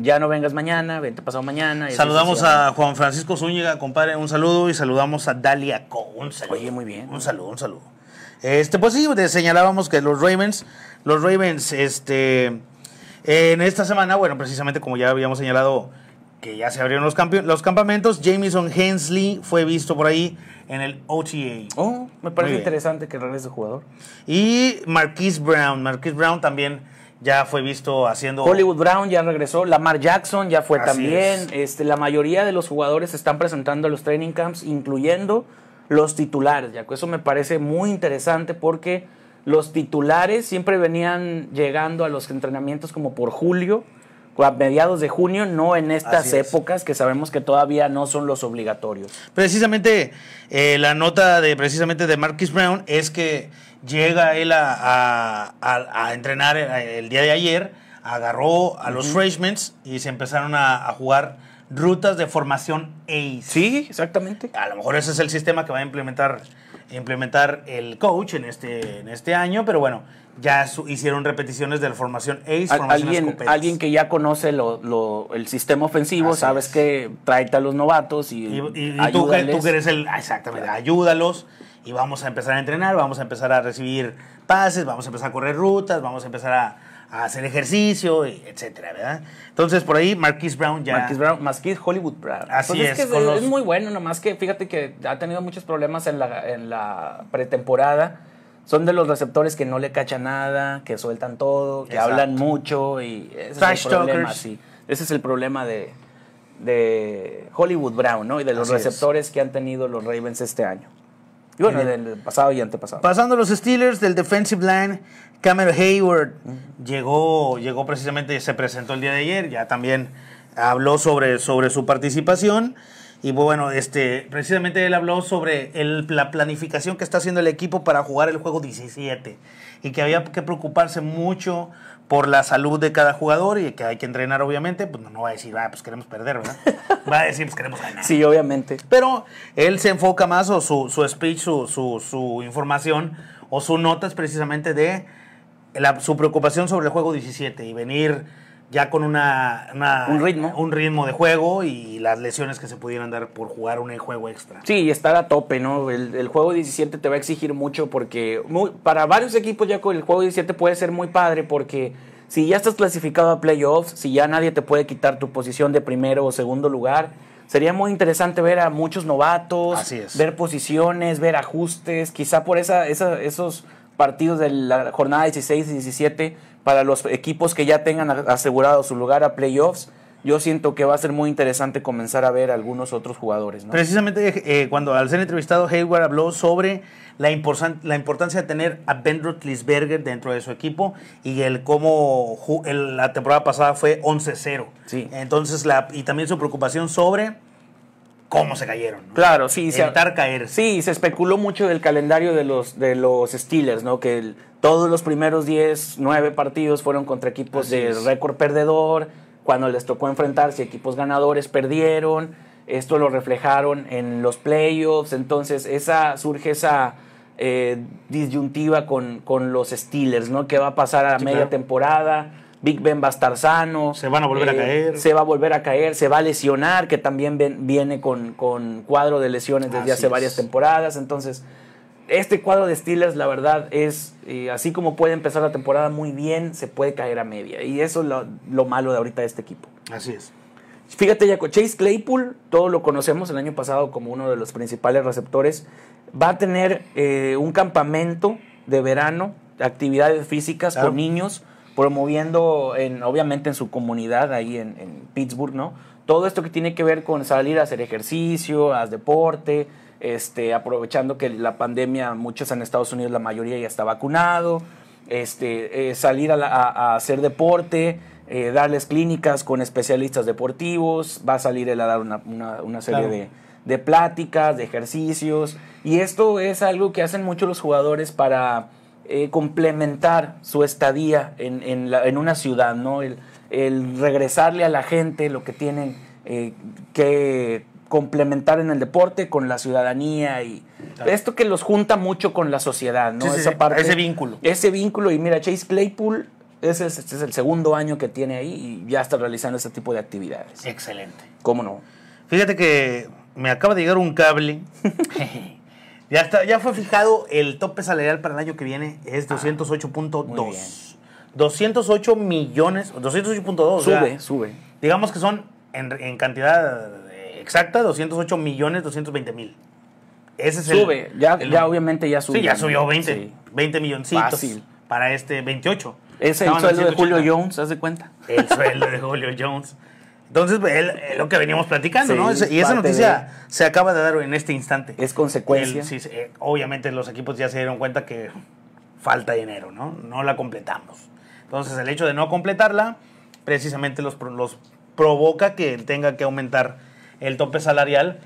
ya no vengas mañana, vente pasado mañana. y Saludamos a Juan Francisco Zúñiga, compadre, un saludo y saludamos a Dalia Co. Un saludo. Oye, muy bien. Un saludo, un saludo. Este, pues sí, te señalábamos que los Ravens, los Ravens, este, en esta semana, bueno, precisamente como ya habíamos señalado que ya se abrieron los, los campamentos, Jamison Hensley fue visto por ahí en el OTA. Oh, me parece interesante que regrese el jugador. Y Marquise Brown, Marquise Brown también ya fue visto haciendo... Hollywood Brown ya regresó, Lamar Jackson ya fue Así también. es. Este, la mayoría de los jugadores se están presentando a los training camps, incluyendo los titulares. Ya que eso me parece muy interesante porque los titulares siempre venían llegando a los entrenamientos como por julio, a mediados de junio, no en estas Así es. épocas que sabemos que todavía no son los obligatorios. Precisamente eh, la nota de precisamente de Marquis Brown es que llega él a, a- a- a entrenar el, el día de ayer, agarró a los freshmen y se empezaron a, a jugar rutas de formación ACE. Sí, exactamente. A lo mejor ese es el sistema que va a implementar, implementar el coach en este, en este año, pero bueno, ya su- hicieron repeticiones de la formación ACE, Al- formación alguien, escopetas. alguien que ya conoce lo- lo- el sistema ofensivo, Así sabes es. que tráete a los novatos y, Y, y- y tú, que, tú que eres el. ah, Exactamente, ayúdalos y vamos a empezar a entrenar, vamos a empezar a recibir pases, vamos a empezar a correr rutas, vamos a empezar a, a hacer ejercicio, etcétera, ¿verdad? Entonces, por ahí, Marquise Brown ya. Marquis Brown, Marquis Hollywood Brown. Así Pues es, que con los- es muy bueno, nomás que fíjate que ha tenido muchos problemas en la, en la pretemporada. Son de los receptores que no le cachan nada, que sueltan todo, que Exacto. hablan mucho y ese Trash es el problema, talkers. sí. Ese es el problema de, de Hollywood Brown, ¿no? Y de los Así es. receptores que han tenido los Ravens este año. Y bueno, del pasado y antepasado. Pasando a los Steelers del defensive line, Cameron Hayward llegó, llegó precisamente, se presentó el día de ayer, ya también habló sobre, sobre su participación Y bueno, este, precisamente él habló sobre el- la planificación que está haciendo el equipo para jugar el juego 17 y que había que preocuparse mucho por la salud de cada jugador y que hay que entrenar obviamente, pues no, no va a decir, ah, pues queremos perder, ¿verdad? Va a decir, pues queremos ganar. Sí, obviamente. Pero él se enfoca más, o su, su speech, su, su, su información, o su nota es precisamente de la- su preocupación sobre el juego 17 y venir ya con una, una- Un ritmo. un ritmo de juego y las lesiones que se pudieran dar por jugar un juego extra. Sí, y estar a tope, ¿no? El, el juego 17 te va a exigir mucho porque muy- para varios equipos ya con el juego 17 puede ser muy padre porque si ya estás clasificado a playoffs, si ya nadie te puede quitar tu posición de primero o segundo lugar, sería muy interesante ver a muchos novatos, ver posiciones, ver ajustes, quizá por esa, esa- esos partidos de la jornada 16 y 17 para los equipos que ya tengan asegurado su lugar a playoffs. Yo siento que va a ser muy interesante comenzar a ver algunos otros jugadores, ¿no? Precisamente eh, cuando al ser entrevistado, Hayward habló sobre la, importan- la importancia de tener a Ben Roethlisberger dentro de su equipo y el cómo el- la temporada pasada fue 11-0. Sí. Entonces, la, y también su preocupación sobre cómo se cayeron. ¿no? Claro, sí. se- Evitar caer. Sí, se especuló mucho del calendario de los, de los Steelers, ¿no? Que el- todos los primeros 10, 9 partidos fueron contra equipos Así de es. récord perdedor. Cuando les tocó enfrentarse, equipos ganadores perdieron. Esto lo reflejaron en los playoffs. Entonces, esa surge esa eh, disyuntiva con, con los Steelers, ¿no? ¿Qué va a pasar a Sí, media claro. temporada? Big Ben va a estar sano. Se van a volver a caer. Se va a volver a caer, se va a lesionar, que también ven- viene con, con cuadro de lesiones desde Así hace es. varias temporadas. Entonces, este cuadro de Steelers, la verdad, es eh, así como puede empezar la temporada muy bien, se puede caer a media. Y eso es lo, lo malo de ahorita de este equipo. Así es. Fíjate, Jaco, Chase Claypool, todos lo conocemos el año pasado como uno de los principales receptores, va a tener eh, un campamento de verano, actividades físicas Claro. con niños, promoviendo, en, obviamente, en su comunidad ahí en, en Pittsburgh, ¿no? Todo esto que tiene que ver con salir a hacer ejercicio, a deporte, este, aprovechando que la pandemia, muchos en Estados Unidos, la mayoría ya está vacunado, este, eh, salir a, la- a- a hacer deporte, eh, darles clínicas con especialistas deportivos, va a salir él a dar una, una- una serie Claro. de, de pláticas, de ejercicios, y esto es algo que hacen muchos los jugadores para eh, complementar su estadía en, en la- en una ciudad, ¿no? El, el regresarle a la gente lo que tienen eh, que complementar en el deporte con la ciudadanía y Claro. esto que los junta mucho con la sociedad, ¿no? Sí, sí, Esa sí, parte, ese vínculo. ese vínculo y mira, Chase Claypool ese es, este es el segundo año que tiene ahí y ya está realizando ese tipo de actividades. Excelente. ¿Cómo no? Fíjate que me acaba de llegar un cable. ya, está, ya fue fijado el tope salarial para el año que viene. Es Ah, muy 208.2. bien. 208 millones, 208.2. o sea, sube, sube. digamos que son en, en cantidad exacta 208 millones 220 mil. Ese es el- Sube, ya, el- ya obviamente ya subió. Sí, ya subió 20, Sí. 20 milloncitos Fácil. para este 28. Es el Estaban sueldo de Julio 180. Jones, ¿haz de cuenta? El sueldo de Julio Jones. Entonces, él- es lo que veníamos platicando, Sí, ¿no? Y esa noticia se acaba de dar en este instante. Es consecuencia. El- sí, sí, eh, obviamente los equipos ya se dieron cuenta que falta dinero, ¿no? No la completamos. Entonces, el hecho de no completarla, precisamente los, los provoca que tenga que aumentar el tope salarial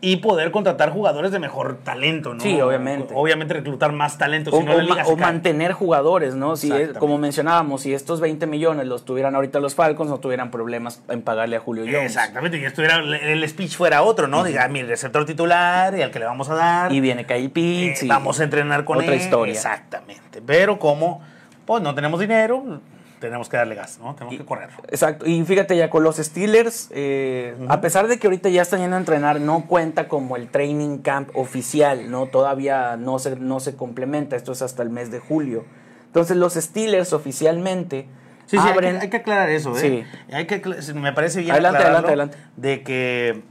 y poder contratar jugadores de mejor talento, ¿no? Sí, obviamente. Obviamente reclutar más talento, O, si no o la ma- liga se o cae. mantener jugadores, ¿no? Si es- como mencionábamos, si estos 20 millones los tuvieran ahorita los Falcons, no tuvieran problemas en pagarle a Julio Jones. Exactamente, y estuviera el speech fuera otro, ¿no? Diga, mi receptor titular y al que le vamos a dar. Y viene Kyle eh, Pitts. y vamos a entrenar con otra él. historia. Exactamente. Pero como pues no tenemos dinero, tenemos que darle gas, ¿no? Tenemos que correr. Exacto. Y fíjate ya con los Steelers, eh, a pesar de que ahorita ya están yendo a entrenar, no cuenta como el training camp oficial, ¿no? Todavía no se, no se complementa. Esto es hasta el mes de julio. Entonces los Steelers oficialmente Sí, sí, hay abren... que, hay que aclarar eso, ¿eh? Sí. Hay que, me parece bien Adelante, adelante, adelante. de que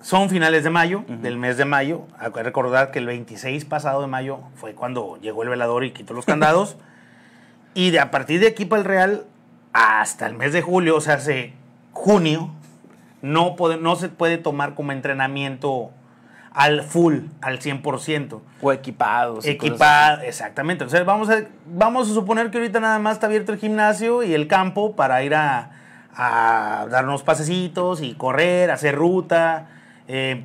son finales de mayo, del mes de mayo. Hay que recordar que el 26 pasado de mayo fue cuando llegó el velador y quitó los candados. y de a partir de aquí para el Real hasta el mes de julio, o sea, hace junio, no, puede, no se puede tomar como entrenamiento al full, al 100%. O equipados. y cosas Equipado, exactamente. Entonces vamos a, vamos a suponer que ahorita nada más está abierto el gimnasio y el campo para ir a, a dar unos pasecitos y correr, hacer ruta, eh,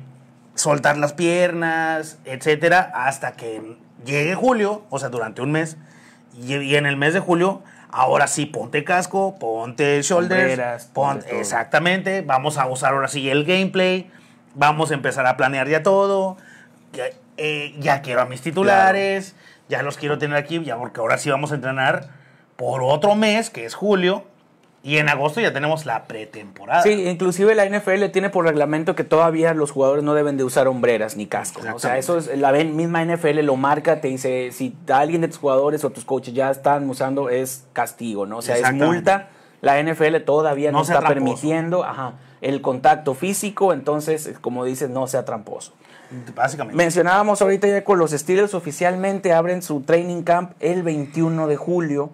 soltar las piernas, etcétera, hasta que llegue julio, o sea, durante un mes. Y, y en el mes de julio, ahora sí, ponte casco, ponte shoulders, Sombreras, ponte exactamente, vamos a usar ahora sí el gameplay, vamos a empezar a planear ya todo, ya, eh, ya quiero a mis titulares, ya los quiero tener aquí, ya porque ahora sí vamos a entrenar por otro mes, que es julio, y en agosto ya tenemos la pretemporada. Sí, inclusive la NFL tiene por reglamento que todavía los jugadores no deben de usar hombreras ni casco. ¿no? O sea, eso es la misma NFL lo marca, te dice si alguien de tus jugadores o tus coaches ya están usando es castigo, ¿no? O sea, es multa. La NFL todavía no, está tramposo. permitiendo ajá, el contacto físico, entonces, como dices, no sea tramposo. Básicamente. Mencionábamos ahorita ya con los Steelers oficialmente abren su training camp el 21 de julio.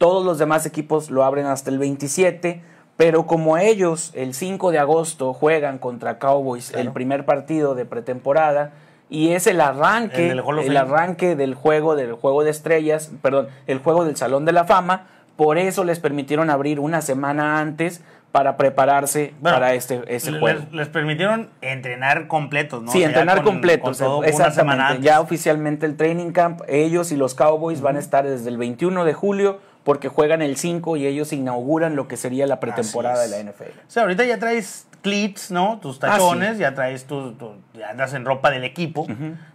Todos los demás equipos lo abren hasta el 27. Pero como ellos el 5 de agosto juegan contra Cowboys Claro. el primer partido de pretemporada y es el arranque, El arranque del juego del juego de estrellas, perdón, el juego del Salón de la Fama, por eso les permitieron abrir una semana antes para prepararse Bueno, para este ese les, juego. les permitieron entrenar completos, ¿no? Sí, O sea, ya entrenar con- completo. con una semana. Ya oficialmente el training camp, ellos y los Cowboys van a estar desde el 21 de julio porque juegan el 5 y ellos inauguran lo que sería la pretemporada de la. NFL. O sea, ahorita ya traes cleats, ¿no? Tus Ah, tachones, ya traes tus, tu- ya andas en ropa del equipo.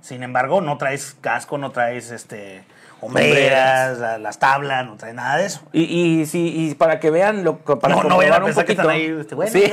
Sin embargo, no traes casco, no traes este hombreras, la- las tablas, no traes nada de eso. Y, y, sí, y para que vean, lo, para no, no vayan a un pensar que poquito. están ahí, este, bueno, sí.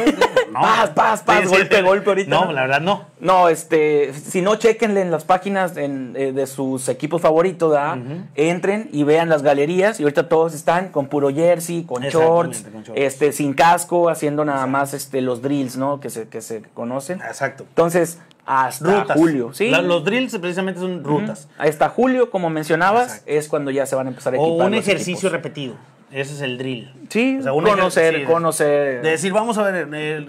No. paz, paz, paz, Sí, golpe, sí. golpe ahorita. No, la verdad no. No, este, si no, chequenle en las páginas en, eh, de sus equipos favoritos, ¿verdad? entren y vean las galerías y ahorita todos están con puro jersey, con shorts, con shorts. este, sin casco, haciendo nada más este, los drills, ¿no? Que se, que se conocen. Exacto. Entonces, hasta Rutas. julio, ¿sí? La- los drills precisamente son rutas. Hasta julio, como mencionabas, Exacto. es cuando ya se van a empezar a O equipar un los ejercicio repetido. Ese es el drill. Sí, O sea, conocer, ejercicio. conocer. De decir, vamos a ver, eh,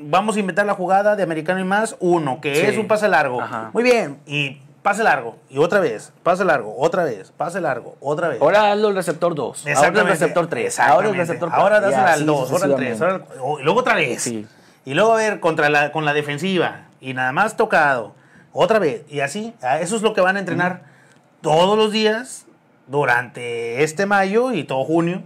vamos a inventar la jugada de americano y más, uno, que Sí. es un pase largo. Ajá. Muy bien, y pase largo, y otra vez, pase largo, otra vez, pase largo, otra vez. Ahora hazlo el receptor 2, ahora el receptor 3, ahora el receptor Ahora 4. dásela al 2, ahora al 3, y luego otra vez. Sí. Y luego a ver contra la, con la defensiva, y nada más tocado, otra vez, y así. Eso es lo que van a entrenar todos los días durante este mayo y todo junio,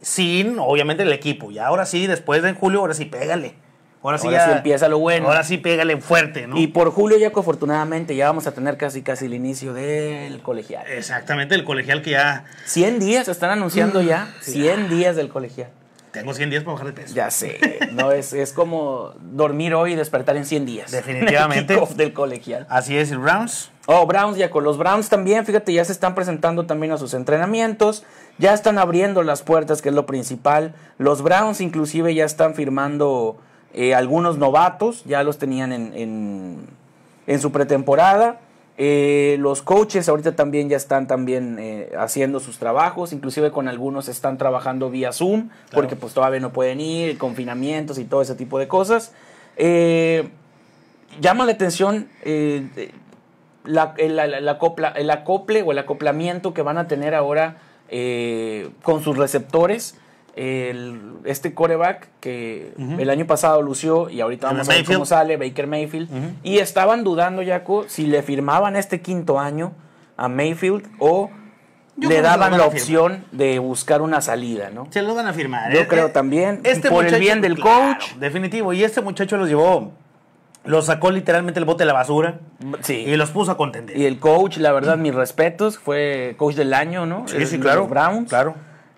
sin, obviamente, el equipo. Y ahora sí, después de julio, ahora sí, pégale. Ahora sí, ya- sí empieza lo bueno. Ahora sí, pégale fuerte, ¿no? Y por julio ya afortunadamente ya vamos a tener casi casi el inicio del colegial. Exactamente, el colegial que ya 100 días, están anunciando ya. 100 días del colegial. tengo 100 días para bajar de peso. Ya sé, no es, es como dormir hoy y despertar en 100 días. Definitivamente. Del colegial. Así es, el Browns. Oh, Browns ya con los Browns también, fíjate, ya se están presentando también a sus entrenamientos, ya están abriendo las puertas, que es lo principal. Los Browns inclusive ya están firmando eh, algunos novatos, ya los tenían en, en, en su pretemporada. Eh, los coaches ahorita también ya están también eh, haciendo sus trabajos, inclusive con algunos están trabajando vía Zoom, porque pues todavía no pueden ir, confinamientos y todo ese tipo de cosas. Eh, llama la atención eh, la- el, la- la acopla- el acople o el acoplamiento que van a tener ahora eh, con sus receptores. El- este coreback que el año pasado lució y ahorita vamos a ver cómo sale, Baker Mayfield. Y estaban dudando, Jaco, si le firmaban este quinto año a Mayfield o Yo le daban la opción de buscar una salida, ¿no? Se lo van a firmar. Yo Eh, creo eh, también, por el bien del claro, coach. Definitivo. Y este muchacho los llevó, los sacó literalmente el bote de la basura Sí. y los puso a contender. Y el coach, la verdad, mis respetos, fue coach del año, ¿no? Sí, El- sí, claro, los Browns. claro.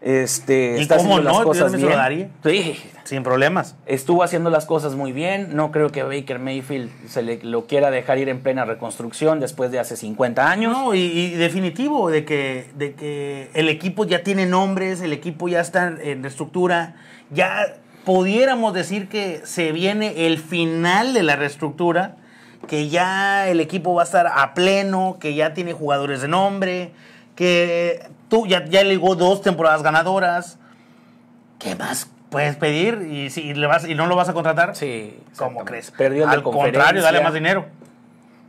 Este, ¿Y está cómo haciendo no? las cosas bien. daría. Sí, Sin problemas. estuvo haciendo las cosas muy bien. No creo que Baker Mayfield se le lo quiera dejar ir en plena reconstrucción después de hace 50 años. No, y, y definitivo de que, de que el equipo ya tiene nombres, el equipo ya está en reestructura, ya pudiéramos decir que se viene el final de la reestructura, que ya el equipo va a estar a pleno, que ya tiene jugadores de nombre, que tú ya, ya ligó dos temporadas ganadoras. ¿Qué más puedes pedir? Y si le vas y no lo vas a contratar, Sí, ¿cómo crees? Perdió Al contrario, dale más dinero.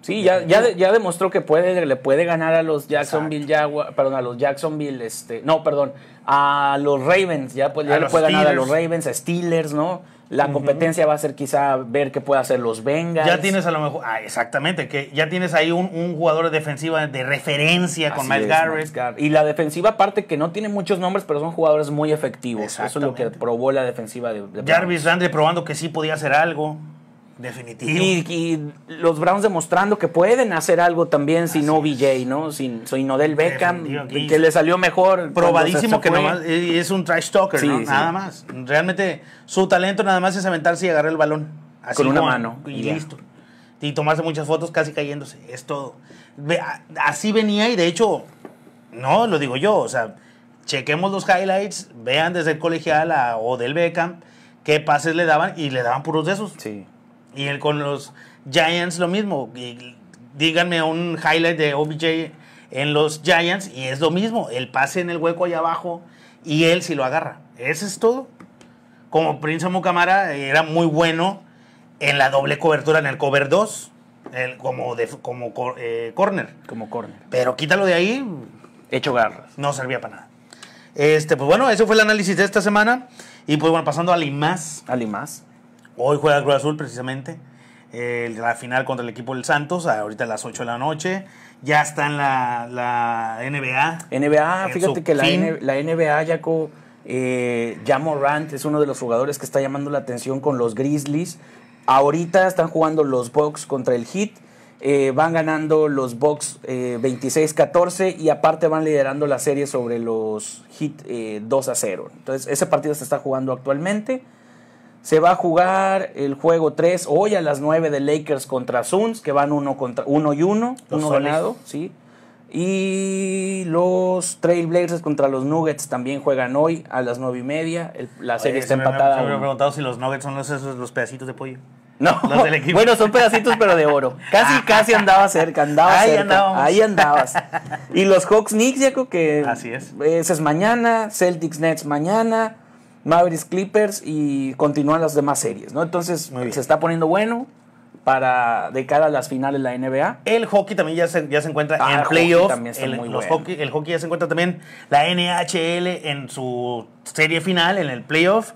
Sí, ya, ya, ya demostró que puede, le puede ganar a los Jacksonville Jaguars, perdón, a los Jacksonville, este, no, perdón, a los Ravens, ya, pues, ya le puede ganar a los Ravens, a Steelers, ¿no? La competencia va a ser quizá ver qué puede hacer los Bengals. Ya tienes a lo mejor, ah, exactamente, que ya tienes ahí un, un jugador de defensiva de referencia con Miles es, Garrett. Y la defensiva, aparte que no tiene muchos nombres, pero son jugadores muy efectivos. Eso es lo que probó la defensiva de, de. Jarvis Landry probando que sí podía hacer algo. Definitivo. Y, y los Browns demostrando que pueden hacer algo también sin OBJ, ¿no? Sin, sin Odell Beckham, Definitivo. que le salió mejor. Probadísimo que nomás es un trash talker, Sí, ¿no? sí. Nada más. Realmente su talento nada más es aventarse y agarrar el balón. Así Con una como- mano, Y y listo. Y tomarse muchas fotos casi cayéndose. Es todo. Así venía y de hecho, no lo digo yo, o sea, chequemos los highlights, vean desde el colegial a Odell Beckham qué pases le daban y le daban puros de esos. Sí. Y él con los Giants lo mismo. Y díganme un highlight de OBJ en los Giants y es lo mismo. El pase en el hueco allá abajo y él sí lo agarra. Eso es todo. Como Prince Mucamara era muy bueno en la doble cobertura, en el cover 2, el- como, de, como cor- eh, corner. Como corner. Pero quítalo de ahí, Hecho garras. no servía para nada. Este, pues bueno, ese fue el análisis de esta semana. Y pues bueno, pasando a Limas. ¿Alguien más? Hoy juega el Cruz Azul precisamente. eh, la final contra el equipo del Santos, ahorita a las 8 de la noche. Ya está en la, la NBA. NBA, fíjate que la. N- la NBA, Jaco, eh, ya Morant es uno de los jugadores que está llamando la atención con los Grizzlies. Ahorita están jugando los Bucks contra el Heat. eh, van ganando los Bucks eh, 26-14 y aparte van liderando la serie sobre los Heat eh, 2 a 0. Entonces, ese partido se está jugando actualmente. Se va a jugar el juego 3 hoy a las 9 de Lakers contra Suns, que van uno, contra, uno y uno, Los uno soles. ganado, ¿sí? Y los Trailblazers contra los Nuggets también juegan hoy a las 9 y media. El- la serie Oye, está se me- empatada. Se me preguntado si los nuggets son los, esos, los pedacitos de pollo. No, los del equipo. bueno, son pedacitos pero de oro. Casi, casi andaba cerca, andaba Ahí cerca. andábamos. Ahí andabas. Y los Hawks Knicks, ya creo que Así es. ese es mañana, Celtics Nets mañana, Mavericks Clippers y continúan las demás series, ¿no? Entonces se está poniendo bueno para de cara a las finales de la NBA. El hockey también ya se, ya se encuentra Ah, en hockey playoff. también está El, bueno. hockey- el hockey ya se encuentra también la NHL en su serie final, en el playoff.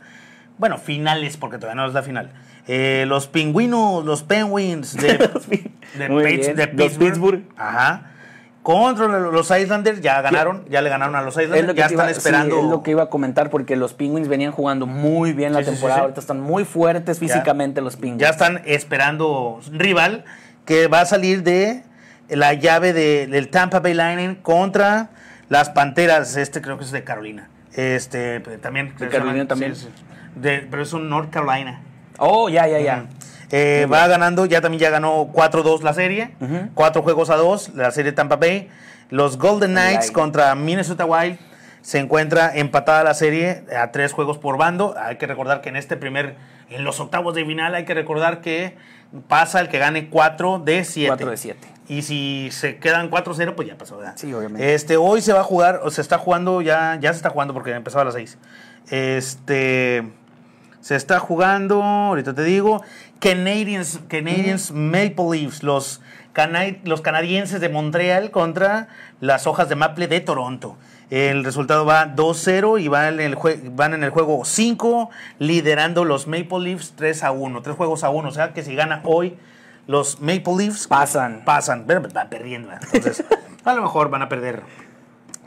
Bueno, finales, porque todavía no es la final. Eh, los pingüinos, los penguins de, de. Pittsburgh. Ajá. Contra los Islanders, ya ganaron, ya le ganaron a los Islanders, ya iba- están esperando. sí, es lo que iba a comentar porque los Penguins venían jugando muy bien la Sí, temporada, sí. ahorita están muy fuertes físicamente los Penguins. Ya están esperando rival que va a salir de la llave de- del Tampa Bay Lightning contra las Panteras. Este creo que es de Carolina. Este también. ¿De Carolina también? De- pero es un North Carolina. Oh, ya, ya, ya. Eh, va ganando, ya también ya ganó 4-2 la serie. Ujú. Cuatro juegos a dos, la serie Tampa Bay. Los Golden Knights contra Minnesota Wild. Se encuentra empatada la serie a tres juegos por bando. Hay que recordar que en este primer, en los octavos de final, hay que recordar que pasa el que gane 4 de 7. 4 de 7. Y si se quedan 4-0, pues ya pasó, ¿verdad? Sí, obviamente. Este, hoy se va a jugar, o se está jugando, ya, ya se está jugando porque empezaba a las 6. Este, se está jugando, ahorita te digo, Canadians, Canadians Maple Leafs, los, los canadienses de Montreal contra las hojas de maple de Toronto. El resultado va 2-0 y van en, el jue- van en el juego 5, liderando los Maple Leafs 3 a 1, 3 juegos a 1. O sea que si gana hoy los Maple Leafs, Pasan. pasan, pero van perdiendo. Entonces, a lo mejor van a perder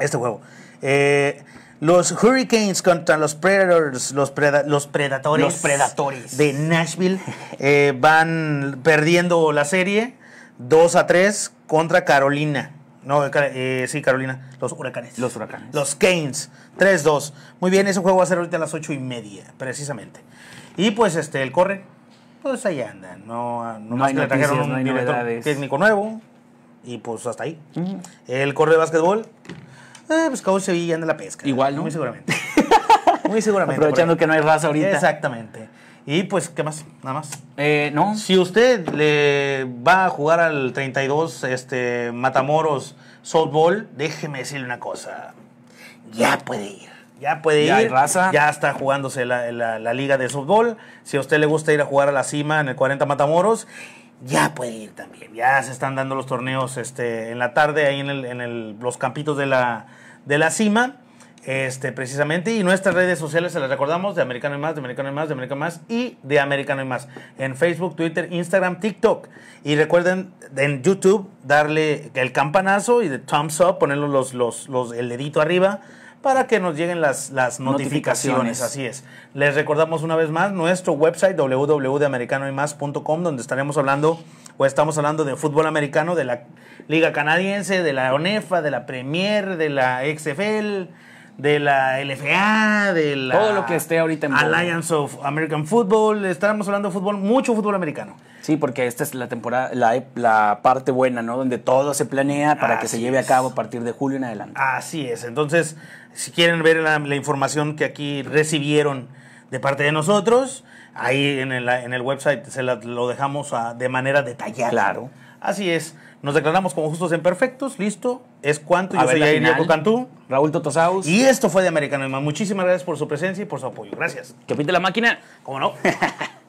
este juego. Eh, los Hurricanes contra los Predators, los, preda- los Predatores. De Nashville eh, van perdiendo la serie 2 a 3 contra Carolina. No, eh, eh, sí, Carolina. Los Huracanes. Los Huracanes. Los Canes. 3-2. Muy bien, ese juego va a ser ahorita a las 8 y media, precisamente. Y pues este, el corre, pues ahí anda. No, no, más hay que le trajeron un no hay novedades. técnico nuevo. Y pues hasta ahí. El corre de básquetbol. Eh, pues Cabo Sevilla anda la pesca. Igual, ¿no? Muy seguramente. Muy seguramente. Aprovechando que no hay raza ahorita. Exactamente. Y pues, ¿qué más? Nada más. Eh, no. Si usted le va a jugar al 32 este, Matamoros Softball, déjeme decirle una cosa. Ya puede ir. Ya puede Ya hay ir. raza. Ya está jugándose la, la- la liga de softball. Si a usted le gusta ir a jugar a la cima en el 40 Matamoros, ya puede ir también. Ya se están dando los torneos este, en la tarde ahí en, el, en el, los campitos de la, de la cima. Este, precisamente, y nuestras redes sociales se las recordamos, de Americano y Más, de Americano y Más, de Americano y Más y de Americano y Más. En Facebook, Twitter, Instagram, TikTok. Y recuerden en YouTube darle el campanazo y de thumbs up, ponerle los, los, los, el dedito arriba para que nos lleguen las, las notificaciones. Notificaciones. Así es. Les recordamos una vez más nuestro website www.americanoymás.com donde estaremos hablando o estamos hablando de fútbol americano, de la Liga Canadiense, de la ONEFA, de la Premier, de la XFL, de la LFA, de la Todo lo que esté ahorita en. Alliance of American Football. Estaremos hablando de fútbol, mucho fútbol americano. Sí, porque esta es la temporada, la, la parte buena, ¿no? Donde todo se planea para que se lleve a cabo a partir de julio en adelante. Así es. Entonces, si quieren ver la, la información que aquí recibieron de parte de nosotros, ahí en el, en el website se la- lo dejamos ah, de manera detallada. Claro. Así es. Nos declaramos como justos en perfectos. Listo. Es cuanto. Yo soy Jair Cantú. Raúl Totosaus, Y esto fue de Americano. Muchísimas gracias por su presencia y por su apoyo. Gracias. que pinte la máquina. ¿Cómo no?